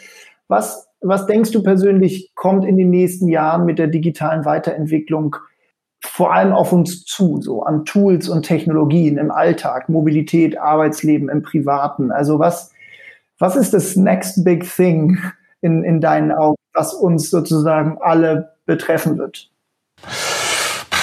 Was, was denkst du persönlich, kommt in den nächsten Jahren mit der digitalen Weiterentwicklung vor allem auf uns zu, so an Tools und Technologien im Alltag, Mobilität, Arbeitsleben, im Privaten. Also was, was ist das next big thing in, in deinen Augen, was uns sozusagen alle betreffen wird?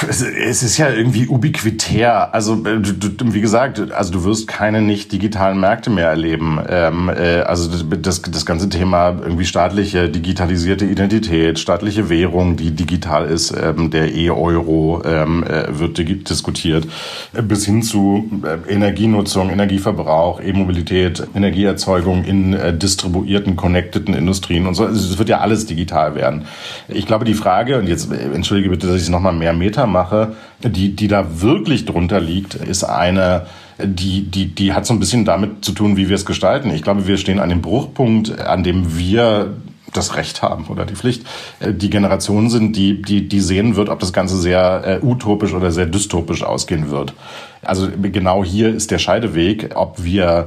Es ist ja irgendwie ubiquitär. Also äh, wie gesagt, also du wirst keine nicht digitalen Märkte mehr erleben. Ähm, äh, also das, das ganze Thema irgendwie staatliche digitalisierte Identität, staatliche Währung, die digital ist, ähm, der E-Euro ähm, äh, wird diskutiert, bis hin zu äh, Energienutzung, Energieverbrauch, E-Mobilität, Energieerzeugung in äh, distribuierten, connecteden Industrien und so. Also es wird ja alles digital werden. Ich glaube, die Frage und jetzt äh, entschuldige bitte, dass ich noch mal mehr Meter mache, die, die da wirklich drunter liegt, ist eine, die, die, die hat so ein bisschen damit zu tun, wie wir es gestalten. Ich glaube, wir stehen an dem Bruchpunkt, an dem wir das Recht haben oder die Pflicht, äh, die Generation sind, die, die, die sehen wird, ob das Ganze sehr äh, utopisch oder sehr dystopisch ausgehen wird. Also genau hier ist der Scheideweg, ob wir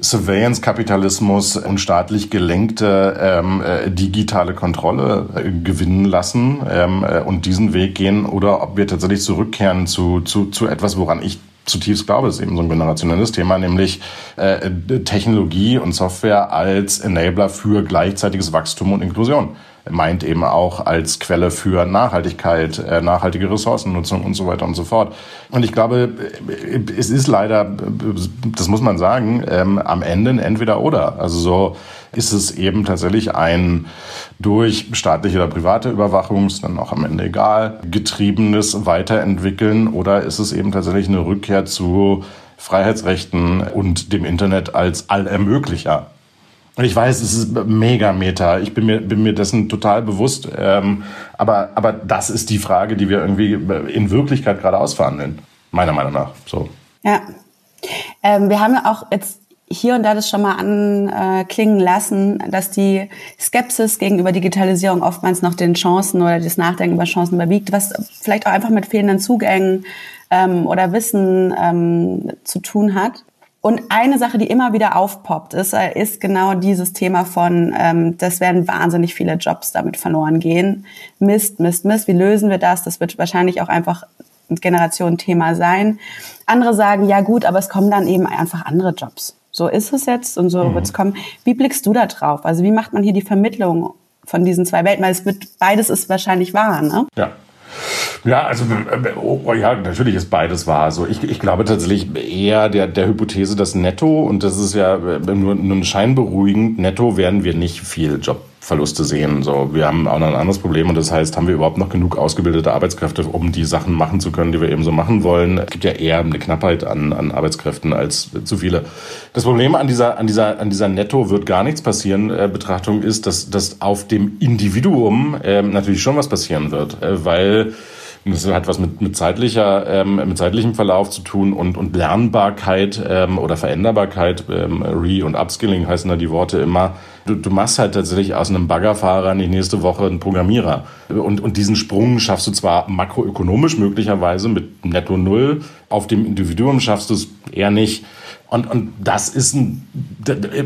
Surveillance-Kapitalismus und staatlich gelenkte ähm, äh, digitale Kontrolle äh, gewinnen lassen ähm, äh, und diesen Weg gehen oder ob wir tatsächlich zurückkehren zu, zu, zu etwas, woran ich zutiefst glaube, ist eben so ein generationelles Thema, nämlich äh, Technologie und Software als Enabler für gleichzeitiges Wachstum und Inklusion meint eben auch als Quelle für Nachhaltigkeit, äh, nachhaltige Ressourcennutzung und so weiter und so fort. Und ich glaube, es ist leider, das muss man sagen, ähm, am Ende ein entweder oder. Also so ist es eben tatsächlich ein durch staatliche oder private Überwachung, ist dann auch am Ende egal, getriebenes Weiterentwickeln oder ist es eben tatsächlich eine Rückkehr zu Freiheitsrechten und dem Internet als Allermöglicher. Und ich weiß, es ist mega Meta. Ich bin mir, bin mir dessen total bewusst. Ähm, aber, aber das ist die Frage, die wir irgendwie in Wirklichkeit gerade ausverhandeln. Meiner Meinung nach. So. Ja. Ähm, wir haben ja auch jetzt hier und da das schon mal anklingen lassen, dass die Skepsis gegenüber Digitalisierung oftmals noch den Chancen oder das Nachdenken über Chancen überwiegt, was vielleicht auch einfach mit fehlenden Zugängen ähm, oder Wissen ähm, zu tun hat. Und eine Sache, die immer wieder aufpoppt, ist, äh, ist genau dieses Thema von, ähm, das werden wahnsinnig viele Jobs damit verloren gehen. Mist, Mist, Mist. Wie lösen wir das? Das wird wahrscheinlich auch einfach ein Generationenthema sein. Andere sagen, ja gut, aber es kommen dann eben einfach andere Jobs. So ist es jetzt und so mhm. wird es kommen. Wie blickst du da drauf? Also wie macht man hier die Vermittlung von diesen zwei Welten? Weil es wird, beides ist wahrscheinlich wahr, ne? Ja. Ja, also oh, oh, ja, natürlich ist beides wahr. Also ich, ich glaube tatsächlich eher der, der Hypothese, dass netto, und das ist ja nur, nur scheinberuhigend, netto werden wir nicht viel Jobverluste sehen. So, wir haben auch noch ein anderes Problem und das heißt, haben wir überhaupt noch genug ausgebildete Arbeitskräfte, um die Sachen machen zu können, die wir eben so machen wollen? Es gibt ja eher eine Knappheit an, an Arbeitskräften als zu viele. Das Problem an dieser, an dieser, an dieser Netto wird gar nichts passieren äh, Betrachtung ist, dass, dass auf dem Individuum äh, natürlich schon was passieren wird, äh, weil Und das hat was mit, mit zeitlicher, ähm, mit zeitlichem Verlauf zu tun und, und Lernbarkeit ähm, oder Veränderbarkeit. Ähm, Re- und Upskilling heißen da die Worte immer. Du, du machst halt tatsächlich aus einem Baggerfahrer in die nächste Woche einen Programmierer. Und, und diesen Sprung schaffst du zwar makroökonomisch möglicherweise mit Netto Null, auf dem Individuum schaffst du es eher nicht. Und, und das ist ein,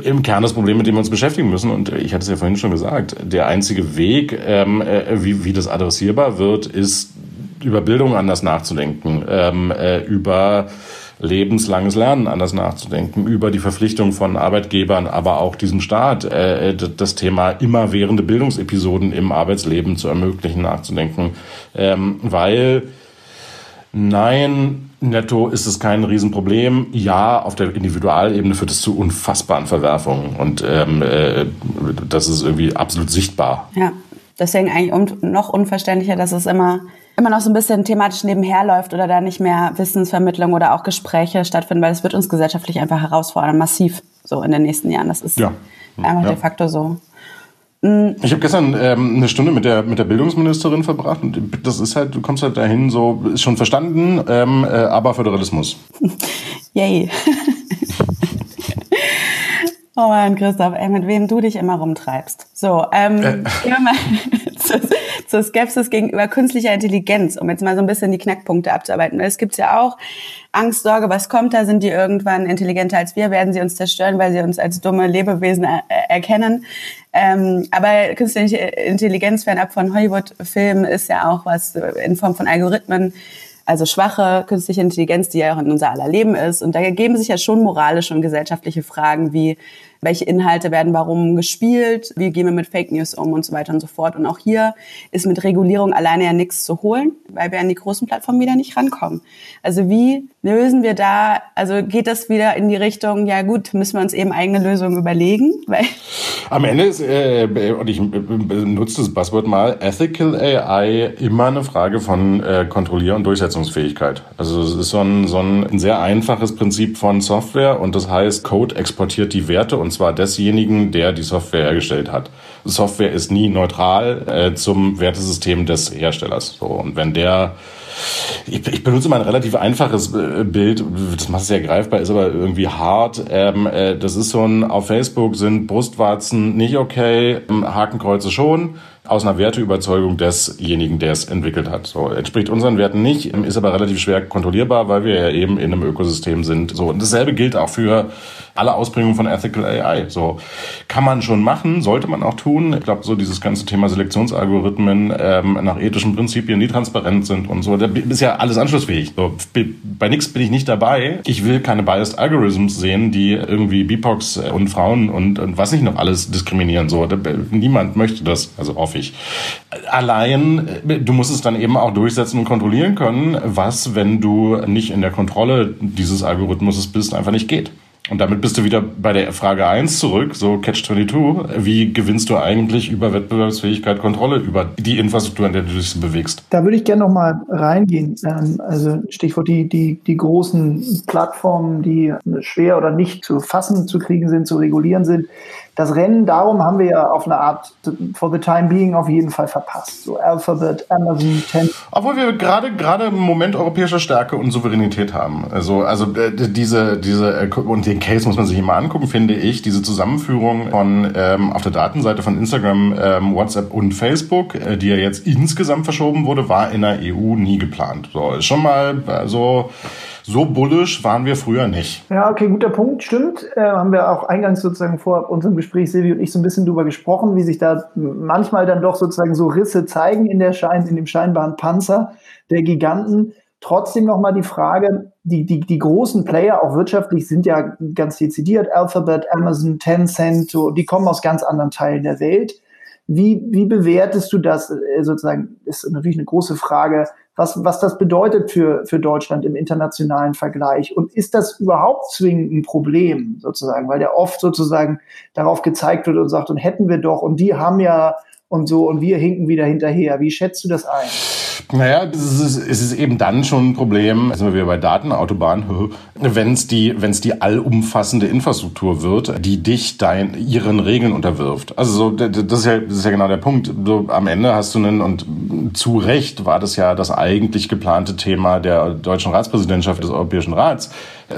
im Kern das Problem, mit dem wir uns beschäftigen müssen. Und ich hatte es ja vorhin schon gesagt, der einzige Weg, ähm, äh, wie, wie das adressierbar wird, ist über Bildung anders nachzudenken, ähm, äh, über lebenslanges Lernen anders nachzudenken, über die Verpflichtung von Arbeitgebern, aber auch diesem Staat, äh, das Thema immerwährende Bildungsepisoden im Arbeitsleben zu ermöglichen, nachzudenken. Ähm, weil nein, netto ist es kein Riesenproblem. Ja, auf der Individualebene führt es zu unfassbaren Verwerfungen und ähm, äh, das ist irgendwie absolut sichtbar. Ja, deswegen eigentlich noch unverständlicher, dass es immer immer noch so ein bisschen thematisch nebenher läuft oder da nicht mehr Wissensvermittlung oder auch Gespräche stattfinden, weil es wird uns gesellschaftlich einfach herausfordern, massiv so in den nächsten Jahren. Das ist ja. einfach ja. de facto so. Mhm. Ich habe gestern ähm, eine Stunde mit der mit der Bildungsministerin verbracht und das ist halt, du kommst halt dahin, so ist schon verstanden, ähm, äh, aber Föderalismus. Yay. Oh Mann, Christoph, ey, mit wem du dich immer rumtreibst. So, ähm, äh. gehen wir mal zur, Skepsis gegenüber künstlicher Intelligenz, um jetzt mal so ein bisschen die Knackpunkte abzuarbeiten. Weil es gibt ja auch Angst, Sorge, was kommt da? Sind die irgendwann intelligenter als wir? Werden sie uns zerstören, weil sie uns als dumme Lebewesen er erkennen? Ähm, aber künstliche Intelligenz fernab von Hollywood-Filmen ist ja auch was in Form von Algorithmen, also schwache künstliche Intelligenz, die ja auch in unser aller Leben ist. Und da ergeben sich ja schon moralische und gesellschaftliche Fragen wie, welche Inhalte werden warum gespielt, wie gehen wir mit Fake News um und so weiter und so fort. Und auch hier ist mit Regulierung alleine ja nichts zu holen, weil wir an die großen Plattformen wieder nicht rankommen. Also wie lösen wir da, also geht das wieder in die Richtung, ja gut, müssen wir uns eben eigene Lösungen überlegen? Weil Am Ende ist, äh, und ich nutze das Buzzword mal, Ethical AI immer eine Frage von äh, Kontrollier- und Durchsetzungsfähigkeit. Also es ist so ein, so ein sehr einfaches Prinzip von Software und das heißt, Code exportiert die Werte und zwar desjenigen, der die Software hergestellt hat. Software ist nie neutral äh, zum Wertesystem des Herstellers. So, und wenn der ich, ich benutze mal ein relativ einfaches äh, Bild, das macht es sehr greifbar, ist aber irgendwie hart. Ähm, äh, das ist so ein, auf Facebook sind Brustwarzen nicht okay, ähm, Hakenkreuze schon aus einer Werteüberzeugung desjenigen, der es entwickelt hat. So entspricht unseren Werten nicht, ist aber relativ schwer kontrollierbar, weil wir ja eben in einem Ökosystem sind. So und dasselbe gilt auch für alle Ausprägungen von Ethical AI. So kann man schon machen, sollte man auch tun. Ich glaube, so dieses ganze Thema Selektionsalgorithmen ähm, nach ethischen Prinzipien, die transparent sind und so, da ist ja alles anschlussfähig. So, bei nichts bin ich nicht dabei. Ich will keine biased Algorithms sehen, die irgendwie BIPOX und Frauen und, und was nicht noch alles diskriminieren. So, da, niemand möchte das, also hoffe ich. Allein, du musst es dann eben auch durchsetzen und kontrollieren können, was, wenn du nicht in der Kontrolle dieses Algorithmus bist, einfach nicht geht. Und damit bist du wieder bei der Frage 1 zurück, so Catch 22. Wie gewinnst du eigentlich über Wettbewerbsfähigkeit Kontrolle über die Infrastruktur, in der du dich bewegst? Da würde ich gerne noch mal reingehen. Ähm, also Stichwort die, die, die großen Plattformen, die schwer oder nicht zu fassen zu kriegen sind, zu regulieren sind das Rennen darum haben wir ja auf eine Art for the time being auf jeden Fall verpasst. So Alphabet, Amazon, Ten. Obwohl wir gerade gerade im Moment europäischer Stärke und Souveränität haben. Also also äh, diese diese äh, und den Case muss man sich immer angucken, finde ich. Diese Zusammenführung von ähm, auf der Datenseite von Instagram, ähm, WhatsApp und Facebook, äh, die ja jetzt insgesamt verschoben wurde, war in der EU nie geplant. So ist schon mal so. Also, so bullisch waren wir früher nicht. Ja, okay, guter Punkt, stimmt. Äh, haben wir auch eingangs sozusagen vor unserem Gespräch, Silvi und ich, so ein bisschen drüber gesprochen, wie sich da manchmal dann doch sozusagen so Risse zeigen in, der Schein, in dem scheinbaren Panzer der Giganten. Trotzdem nochmal die Frage, die, die, die großen Player, auch wirtschaftlich, sind ja ganz dezidiert. Alphabet, Amazon, Tencent, so, die kommen aus ganz anderen Teilen der Welt. Wie, wie bewertest du das äh, sozusagen? Ist natürlich eine große Frage was, was das bedeutet für, für Deutschland im internationalen Vergleich. Und ist das überhaupt zwingend ein Problem, sozusagen, weil der oft sozusagen darauf gezeigt wird und sagt, und hätten wir doch, und die haben ja und so, und wir hinken wieder hinterher. Wie schätzt du das ein? Naja, es ist, ist eben dann schon ein Problem, sind wir wieder bei Datenautobahn, wenn es die, wenn es die allumfassende Infrastruktur wird, die dich dein, ihren Regeln unterwirft. Also so, das ist ja, das ist ja genau der Punkt. So, am Ende hast du einen, und zu Recht war das ja das eigentlich geplante Thema der deutschen Ratspräsidentschaft des Europäischen Rats,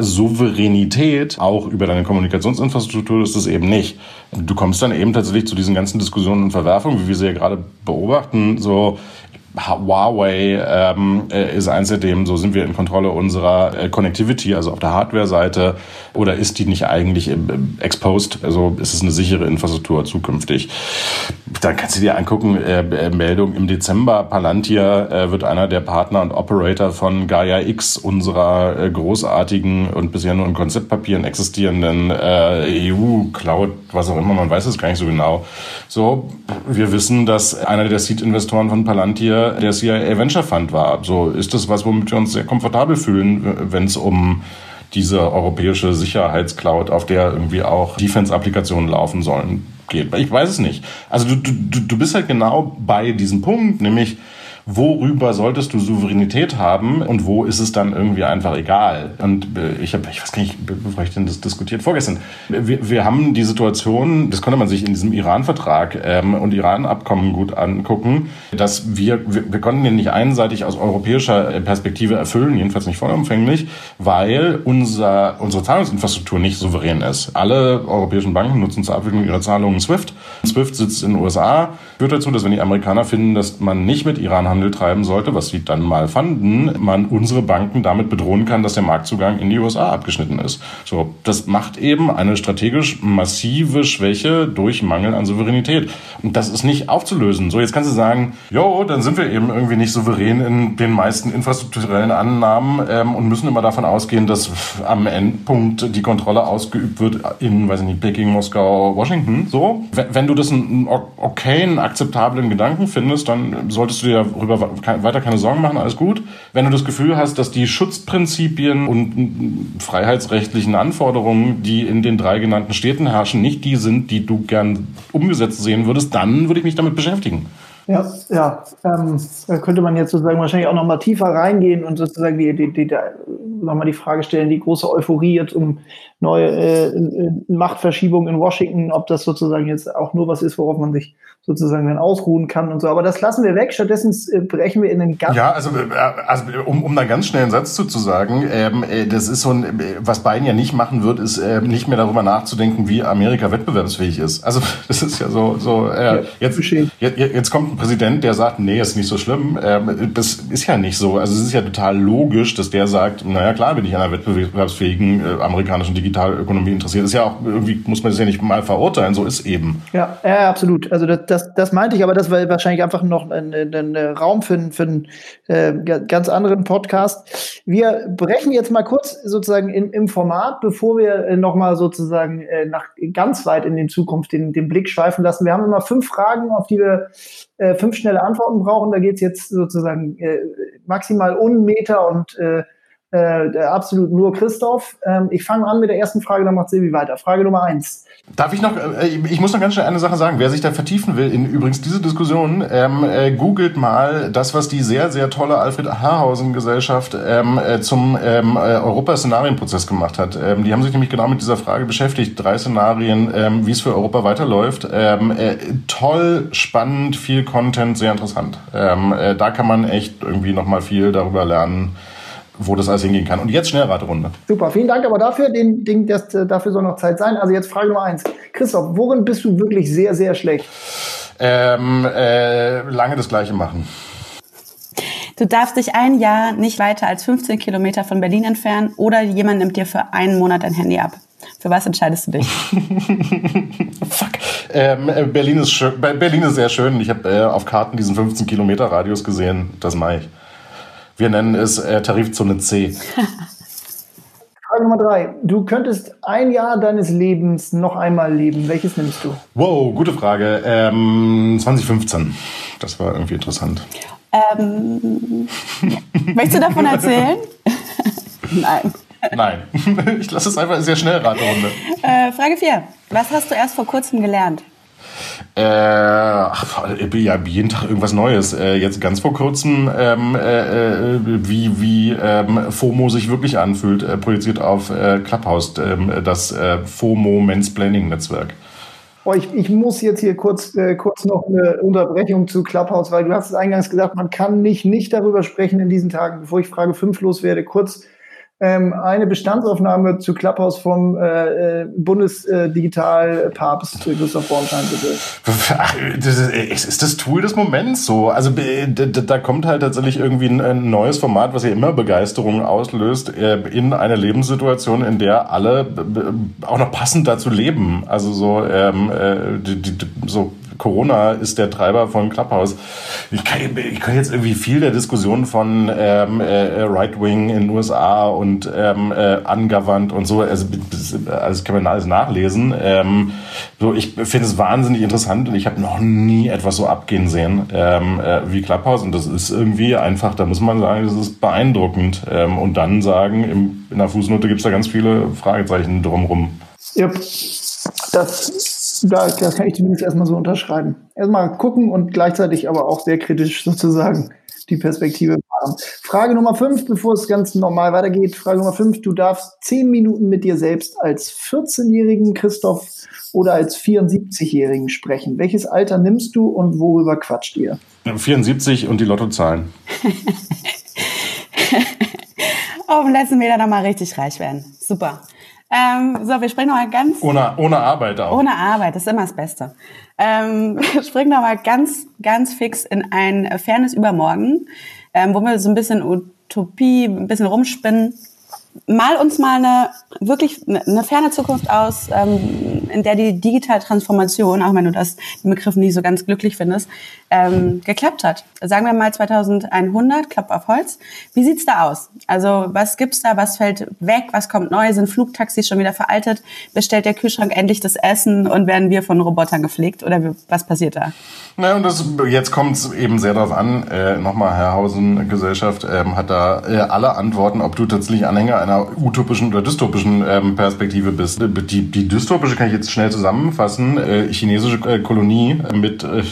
Souveränität auch über deine Kommunikationsinfrastruktur ist es eben nicht. Du kommst dann eben tatsächlich zu diesen ganzen Diskussionen und Verwerfungen, wie wir sie ja gerade beobachten, so Huawei ähm, äh, ist eins der Themen, so sind wir in Kontrolle unserer äh, Connectivity, also auf der Hardware-Seite, oder ist die nicht eigentlich äh, exposed? Also ist es eine sichere Infrastruktur zukünftig? Dann kannst du dir angucken, äh, Meldung im Dezember, Palantir äh, wird einer der Partner und Operator von Gaia X, unserer äh, großartigen und bisher nur in Konzeptpapieren existierenden EU-Cloud, was auch immer, man weiß es gar nicht so genau. So, wir wissen, dass einer der Seed-Investoren von Palantir der CIA Venture Fund war. So ist das was, womit wir uns sehr komfortabel fühlen, wenn es um diese europäische Sicherheitscloud, auf der irgendwie auch Defense-Applikationen laufen sollen, geht. Ich weiß es nicht. Also du, du, du bist halt genau bei diesem Punkt, nämlich worüber solltest du Souveränität haben und wo ist es dann irgendwie einfach egal. Und äh, ich habe, ich weiß gar nicht, bevor ich denn das diskutiert, vorgestern, wir, wir haben die Situation, das konnte man sich in diesem Iran-Vertrag ähm, und Iran-Abkommen gut angucken, dass wir, wir, wir konnten den nicht einseitig aus europäischer Perspektive erfüllen, jedenfalls nicht vollumfänglich, weil unser, unsere Zahlungsinfrastruktur nicht souverän ist. Alle europäischen Banken nutzen zur Abwicklung ihrer Zahlungen SWIFT. SWIFT sitzt in den USA, führt dazu, dass wenn die Amerikaner finden, dass man nicht mit Iran Handel treiben sollte, was sie dann mal fanden, man unsere Banken damit bedrohen kann, dass der Marktzugang in die USA abgeschnitten ist. So, das macht eben eine strategisch massive Schwäche durch Mangel an Souveränität. Und das ist nicht aufzulösen. So, jetzt kannst du sagen, jo, dann sind wir eben irgendwie nicht souverän in den meisten infrastrukturellen Annahmen ähm, und müssen immer davon ausgehen, dass am Endpunkt die Kontrolle ausgeübt wird in, weiß ich nicht, Peking, Moskau, Washington. So, wenn du das einen okayen, akzeptablen Gedanken findest, dann solltest du dir darüber weiter keine Sorgen machen, alles gut. Wenn du das Gefühl hast, dass die Schutzprinzipien und freiheitsrechtlichen Anforderungen, die in den drei genannten Städten herrschen, nicht die sind, die du gern umgesetzt sehen würdest, dann würde ich mich damit beschäftigen. Ja, ja. Ähm, da könnte man jetzt sozusagen wahrscheinlich auch noch mal tiefer reingehen und sozusagen die, die, die, mal die Frage stellen, die große Euphorie jetzt um neue äh, Machtverschiebung in Washington, ob das sozusagen jetzt auch nur was ist, worauf man sich sozusagen dann ausruhen kann und so. Aber das lassen wir weg. Stattdessen äh, brechen wir in den ganz. Ja, also, äh, also um, um da ganz schnell einen Satz zu, zu sagen, ähm, äh, das ist so ein, was Biden ja nicht machen wird, ist äh, nicht mehr darüber nachzudenken, wie Amerika wettbewerbsfähig ist. Also das ist ja so, so äh, jetzt, jetzt, jetzt kommt ein Präsident, der sagt, nee, ist nicht so schlimm. Ähm, das ist ja nicht so. Also es ist ja total logisch, dass der sagt, naja klar bin ich an einer wettbewerbsfähigen äh, amerikanischen Digitalökonomie interessiert. Ist ja auch irgendwie, muss man das ja nicht mal verurteilen, so ist eben. Ja, ja absolut. Also das, das, das meinte ich, aber das war wahrscheinlich einfach noch ein, ein, ein Raum für, für einen äh, ganz anderen Podcast. Wir brechen jetzt mal kurz sozusagen in, im Format, bevor wir äh, nochmal sozusagen äh, nach ganz weit in die Zukunft den, den Blick schweifen lassen. Wir haben immer fünf Fragen, auf die wir äh, fünf schnelle Antworten brauchen. Da geht es jetzt sozusagen äh, maximal un Meter und äh, äh, absolut nur Christoph. Ähm, ich fange an mit der ersten Frage, dann macht Silvi weiter. Frage Nummer eins. Darf ich noch, äh, ich muss noch ganz schnell eine Sache sagen. Wer sich da vertiefen will in übrigens diese Diskussion, ähm, äh, googelt mal das, was die sehr, sehr tolle Alfred Haarhausen Gesellschaft ähm, äh, zum ähm, äh, Europa-Szenarienprozess gemacht hat. Ähm, die haben sich nämlich genau mit dieser Frage beschäftigt. Drei Szenarien, ähm, wie es für Europa weiterläuft. Ähm, äh, toll, spannend, viel Content, sehr interessant. Ähm, äh, da kann man echt irgendwie noch mal viel darüber lernen wo das alles hingehen kann. Und jetzt Schnellraterunde. Super, vielen Dank aber dafür. Den, den, das, dafür soll noch Zeit sein. Also jetzt Frage Nummer eins. Christoph, worin bist du wirklich sehr, sehr schlecht? Ähm, äh, lange das Gleiche machen. Du darfst dich ein Jahr nicht weiter als 15 Kilometer von Berlin entfernen oder jemand nimmt dir für einen Monat dein Handy ab. Für was entscheidest du dich? Fuck. Ähm, äh, Berlin, ist schön, Berlin ist sehr schön. Ich habe äh, auf Karten diesen 15 Kilometer Radius gesehen. Das mache ich. Wir nennen es äh, Tarifzone C. Frage Nummer drei. Du könntest ein Jahr deines Lebens noch einmal leben. Welches nimmst du? Wow, gute Frage. Ähm, 2015. Das war irgendwie interessant. Ähm, möchtest du davon erzählen? Nein. Nein. Ich lasse es einfach sehr schnell Raterunde. Äh, Frage 4. Was hast du erst vor kurzem gelernt? Äh, ach, ja, jeden Tag irgendwas Neues. Äh, jetzt ganz vor kurzem, ähm, äh, äh wie, wie ähm, FOMO sich wirklich anfühlt, äh, projiziert auf äh, Clubhouse, äh, das äh, FOMO Mansplaining Netzwerk. Oh, ich, ich muss jetzt hier kurz, äh, kurz noch eine Unterbrechung zu Clubhouse, weil du hast es eingangs gesagt, man kann nicht, nicht darüber sprechen in diesen Tagen, bevor ich Frage 5 loswerde. Kurz ähm, eine Bestandsaufnahme zu Clubhouse vom äh, äh Bundesdigitalpapst Christoph Bornstein, bitte. Ach, das ist, ist das Tool des Moments so. Also da kommt halt tatsächlich irgendwie ein, neues Format, was ja immer Begeisterung auslöst, äh, in eine Lebenssituation, in der alle auch noch passend dazu leben. Also so, ähm, äh, die, die, so Corona ist der Treiber von Clubhouse. Ich kann, ich kann jetzt irgendwie viel der Diskussion von ähm, äh, Right Wing in den USA und ähm, äh, ungoverned und so, also also kann man alles nachlesen. Ähm, so, ich finde es wahnsinnig interessant und ich habe noch nie etwas so abgehen sehen ähm, äh, wie Clubhouse und das ist irgendwie einfach, da muss man sagen, das ist beeindruckend ähm, und dann sagen, im, in der Fußnote gibt es da ganz viele Fragezeichen drumrum. Ja, das da, das kann ich zumindest erstmal so unterschreiben. Erstmal gucken und gleichzeitig aber auch sehr kritisch sozusagen die Perspektive haben. Frage Nummer fünf, bevor es ganz normal weitergeht. Frage Nummer fünf, du darfst zehn Minuten mit dir selbst als 14-jährigen Christoph oder als 74-jährigen sprechen. Welches Alter nimmst du und worüber quatscht ihr? 74 und die Lottozahlen. Auf dem letzten Meter nochmal richtig reich werden. Super. Ähm, so, wir springen nochmal ganz. Ohne, ohne Arbeit auch. Ohne Arbeit, das ist immer das Beste. Ähm, wir springen nochmal ganz, ganz fix in ein fernes Übermorgen, ähm, wo wir so ein bisschen Utopie, ein bisschen rumspinnen mal uns mal eine wirklich eine ferne Zukunft aus, ähm, in der die digitale Transformation, auch wenn du das den Begriff nicht so ganz glücklich findest, ähm, geklappt hat. Sagen wir mal 2100, Klapp auf Holz. Wie sieht's da aus? Also was gibt's da? Was fällt weg? Was kommt neu? Sind Flugtaxis schon wieder veraltet? Bestellt der Kühlschrank endlich das Essen und werden wir von Robotern gepflegt? Oder was passiert da? Na, und das, jetzt kommt es eben sehr darauf an. Äh, Nochmal, Herrhausen Gesellschaft ähm, hat da äh, alle Antworten, ob du tatsächlich Anhänger einer utopischen oder dystopischen ähm, Perspektive bist. Die, die dystopische kann ich jetzt schnell zusammenfassen. Äh, chinesische äh, Kolonie mit äh,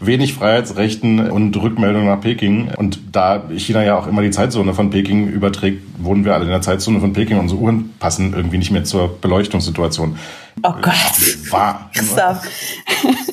wenig Freiheitsrechten und Rückmeldung nach Peking. Und da China ja auch immer die Zeitzone von Peking überträgt, wohnen wir alle in der Zeitzone von Peking. Unsere Uhren passen irgendwie nicht mehr zur Beleuchtungssituation. Oh Gott. War. Christoph.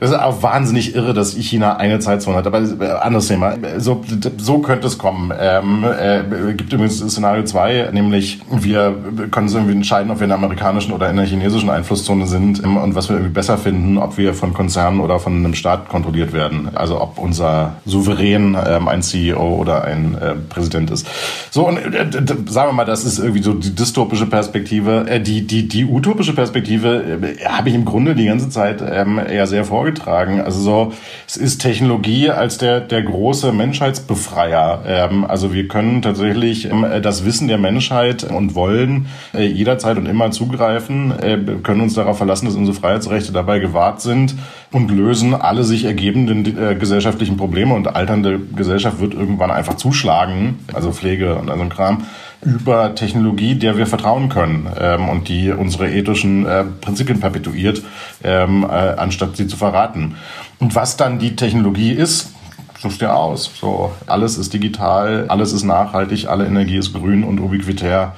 Das ist auch wahnsinnig irre, dass China eine Zeitzone hat. Aber äh, anderes Thema. So, so könnte es kommen. Ähm, äh, gibt übrigens Szenario 2, nämlich wir können uns irgendwie entscheiden, ob wir in der amerikanischen oder in der chinesischen Einflusszone sind ähm, und was wir irgendwie besser finden, ob wir von Konzernen oder von einem Staat kontrolliert werden. Also ob unser Souverän ähm, ein CEO oder ein äh, Präsident ist. So, und äh, sagen wir mal, das ist irgendwie so die dystopische Perspektive. Äh, die, die, die utopische Perspektive äh, habe ich im Grunde die ganze Zeit ähm, eher sehr vorgestellt vorgetragen. Also so, es ist Technologie als der, der große Menschheitsbefreier. Ähm, also wir können tatsächlich ähm, das Wissen der Menschheit und wollen äh, jederzeit und immer zugreifen, äh, können uns darauf verlassen, dass unsere Freiheitsrechte dabei gewahrt sind und lösen alle sich ergebenden äh, gesellschaftlichen Probleme und alternde Gesellschaft wird irgendwann einfach zuschlagen, also Pflege und also Kram über Technologie, der wir vertrauen können ähm, und die unsere ethischen äh, Prinzipien perpetuiert, ähm, äh, anstatt sie zu verraten. Und was dann die Technologie ist, suchst dir aus. So, alles ist digital, alles ist nachhaltig, alle Energie ist grün und ubiquitär.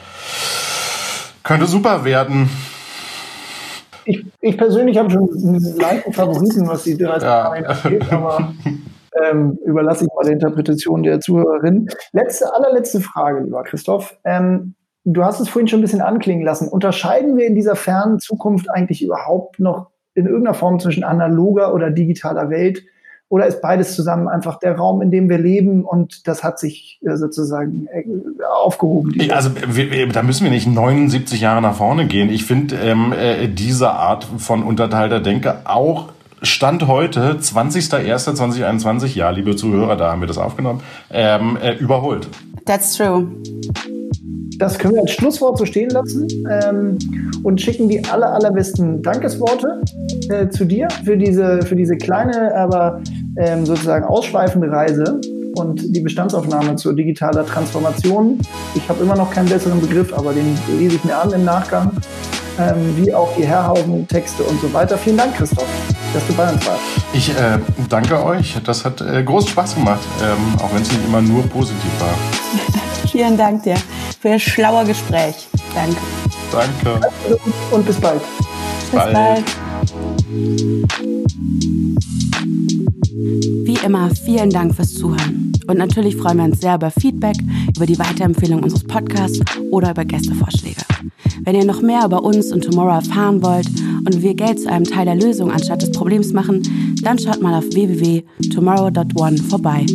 Könnte super werden. Ich, ich persönlich habe schon einen leichten Favoriten, was die 30 ja. angeht, aber ähm, überlasse ich mal der Interpretation der Zuhörerin. Letzte, allerletzte Frage, lieber Christoph. Ähm, du hast es vorhin schon ein bisschen anklingen lassen. Unterscheiden wir in dieser fernen Zukunft eigentlich überhaupt noch in irgendeiner Form zwischen analoger oder digitaler Welt? Oder ist beides zusammen einfach der Raum, in dem wir leben und das hat sich äh, sozusagen äh, aufgehoben? Also wir, da müssen wir nicht 79 Jahre nach vorne gehen. Ich finde ähm, äh, diese Art von unterteilter Denke auch Stand heute, 20.01.2021, ja, liebe Zuhörer, da haben wir das aufgenommen, ähm, äh, überholt. That's true. Das können wir als Schlusswort so stehen lassen ähm, und schicken die aller, allerbesten Dankesworte äh, zu dir für diese, für diese kleine, aber ähm, sozusagen ausschweifende Reise und die Bestandsaufnahme zur digitaler Transformation. Ich habe immer noch keinen besseren Begriff, aber den lese ich mir an im Nachgang. ähm, wie auch die Herrhausen-Texte und so weiter. Vielen Dank, Christoph, dass du bei uns warst. Ich äh, danke euch. Das hat äh, großen Spaß gemacht, ähm, auch wenn es nicht immer nur positiv war. Vielen Dank dir für das schlaue Gespräch. Danke. Danke. Und bis bald. Bis bald. bald. Wie immer, vielen Dank fürs Zuhören. Und natürlich freuen wir uns sehr über Feedback, über die Weiterempfehlung unseres Podcasts oder über Gästevorschläge. Wenn ihr noch mehr über uns und Tomorrow erfahren wollt und wir Geld zu einem Teil der Lösung anstatt des Problems machen, dann schaut mal auf www.tomorrow.one vorbei.